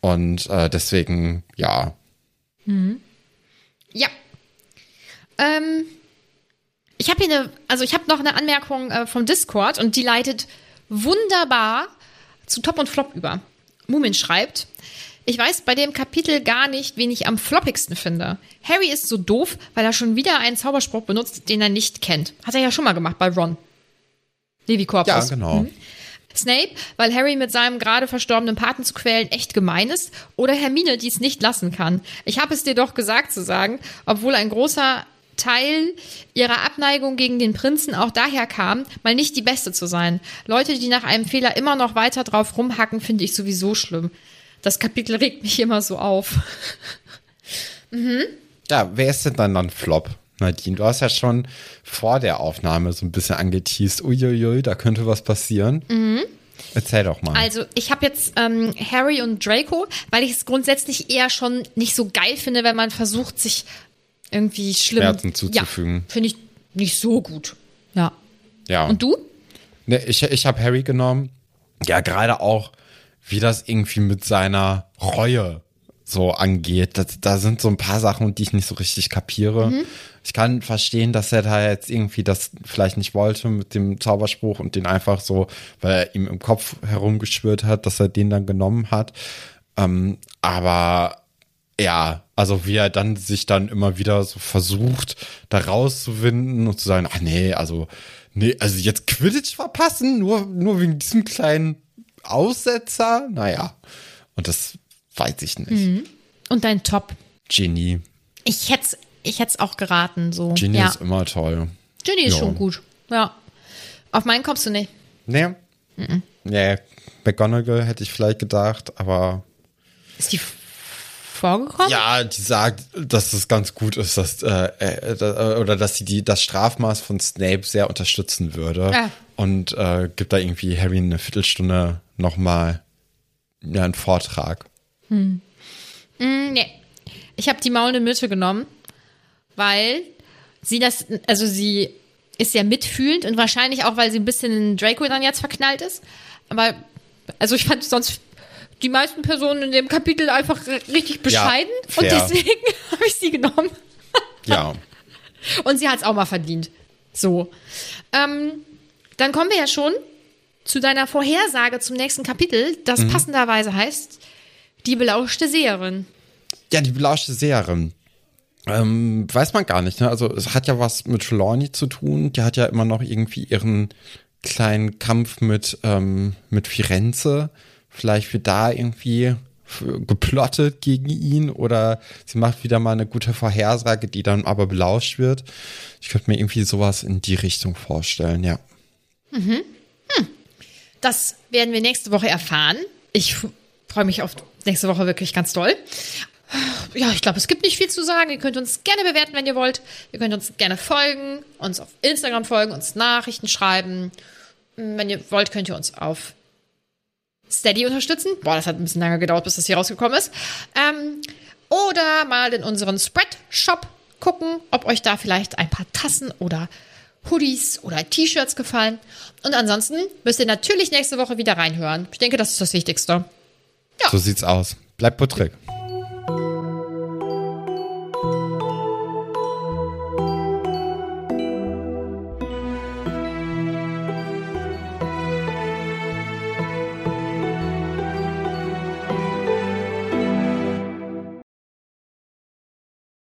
[SPEAKER 4] Und äh, deswegen, ja,
[SPEAKER 5] Ja. Ähm, ich habe hier eine, also ich habe noch eine Anmerkung äh, vom Discord und die leitet wunderbar zu Top und Flop über. Mumin schreibt, ich weiß bei dem Kapitel gar nicht, wen ich am floppigsten finde. Harry ist so doof, weil er schon wieder einen Zauberspruch benutzt, den er nicht kennt. Hat er ja schon mal gemacht bei Ron. Levi Corpus.
[SPEAKER 4] ja, genau.
[SPEAKER 5] Snape, weil Harry mit seinem gerade verstorbenen Paten zu quälen echt gemein ist, oder Hermine, die es nicht lassen kann. Ich habe es dir doch gesagt zu sagen, obwohl ein großer Teil ihrer Abneigung gegen den Prinzen auch daher kam, mal nicht die Beste zu sein. Leute, die nach einem Fehler immer noch weiter drauf rumhacken, finde ich sowieso schlimm. Das Kapitel regt mich immer so auf. <laughs>
[SPEAKER 4] Ja, wer ist denn dann dann Flop? Nadine, du hast ja schon vor der Aufnahme so ein bisschen angeteased, uiuiui, da könnte was passieren. Erzähl doch mal.
[SPEAKER 5] Also, ich habe jetzt ähm, Harry und Draco, weil ich es grundsätzlich eher schon nicht so geil finde, wenn man versucht, sich irgendwie schlimm
[SPEAKER 4] Schmerzen zuzufügen.
[SPEAKER 5] Ja, finde ich nicht so gut. Ja.
[SPEAKER 4] ja.
[SPEAKER 5] Und du?
[SPEAKER 4] Ne, ich ich habe Harry genommen. Ja, gerade auch, wie das irgendwie mit seiner Reue so angeht. Das, da sind so ein paar Sachen, die ich nicht so richtig kapiere. Ich kann verstehen, dass er da jetzt irgendwie das vielleicht nicht wollte mit dem Zauberspruch und den einfach so, weil er ihm im Kopf herumgeschwört hat, dass er den dann genommen hat. Ähm, aber ja, also wie er dann sich dann immer wieder so versucht, da rauszuwinden und zu sagen, ach nee, also, nee, also jetzt Quidditch verpassen, nur, nur wegen diesem kleinen Aussetzer, naja. Und das weiß ich nicht.
[SPEAKER 5] Und dein Top?
[SPEAKER 4] Ginny.
[SPEAKER 5] Ich hätte ich hätt's auch geraten, so.
[SPEAKER 4] Ginny
[SPEAKER 5] ja.
[SPEAKER 4] ist immer toll.
[SPEAKER 5] Ginny ist
[SPEAKER 4] Ja.
[SPEAKER 5] schon gut. Ja. Auf meinen kommst du nicht.
[SPEAKER 4] Nee. Nee, McGonagall hätte ich vielleicht gedacht, aber
[SPEAKER 5] Ist die vorgekommen?
[SPEAKER 4] ja, die sagt, dass es ganz gut ist, dass äh, äh, da- oder dass sie die das Strafmaß von Snape sehr unterstützen würde
[SPEAKER 5] Ah.
[SPEAKER 4] und äh, gibt da irgendwie Harry eine Viertelstunde nochmal ja, einen Vortrag.
[SPEAKER 5] Mm, nee. Ich habe die maulende Mitte genommen, weil sie das, also sie ist ja mitfühlend und wahrscheinlich auch, weil sie ein bisschen in Draco dann jetzt verknallt ist. Aber, also ich fand sonst die meisten Personen in dem Kapitel einfach richtig bescheiden und
[SPEAKER 4] fair.
[SPEAKER 5] deswegen <laughs> habe ich sie genommen.
[SPEAKER 4] Ja. <laughs>
[SPEAKER 5] Und sie hat es auch mal verdient. So. Ähm, dann kommen wir ja schon zu deiner Vorhersage zum nächsten Kapitel, das passenderweise heißt Die belauschte Seherin.
[SPEAKER 4] Ja, die belauschte Seherin. Ähm, weiß man gar nicht, ne? Also es hat ja was mit Trelawney zu tun. Die hat ja immer noch irgendwie ihren kleinen Kampf mit, ähm, mit Firenze. Vielleicht wird da irgendwie geplottet gegen ihn oder sie macht wieder mal eine gute Vorhersage, die dann aber belauscht wird. Ich könnte mir irgendwie sowas in die Richtung vorstellen, ja.
[SPEAKER 5] Das werden wir nächste Woche erfahren. Ich freue mich auf nächste Woche wirklich ganz doll. Ja, ich glaube, es gibt nicht viel zu sagen. Ihr könnt uns gerne bewerten, wenn ihr wollt. Ihr könnt uns gerne folgen, uns auf Instagram folgen, uns Nachrichten schreiben. Wenn ihr wollt, könnt ihr uns auf Steady unterstützen. Boah, das hat ein bisschen lange gedauert, bis das hier rausgekommen ist. Ähm, oder mal in unseren Spread-Shop gucken, ob euch da vielleicht ein paar Tassen oder Hoodies oder T-Shirts gefallen. Und ansonsten müsst ihr natürlich nächste Woche wieder reinhören. Ich denke, das ist das Wichtigste.
[SPEAKER 4] So sieht's aus. Bleibt puttrig.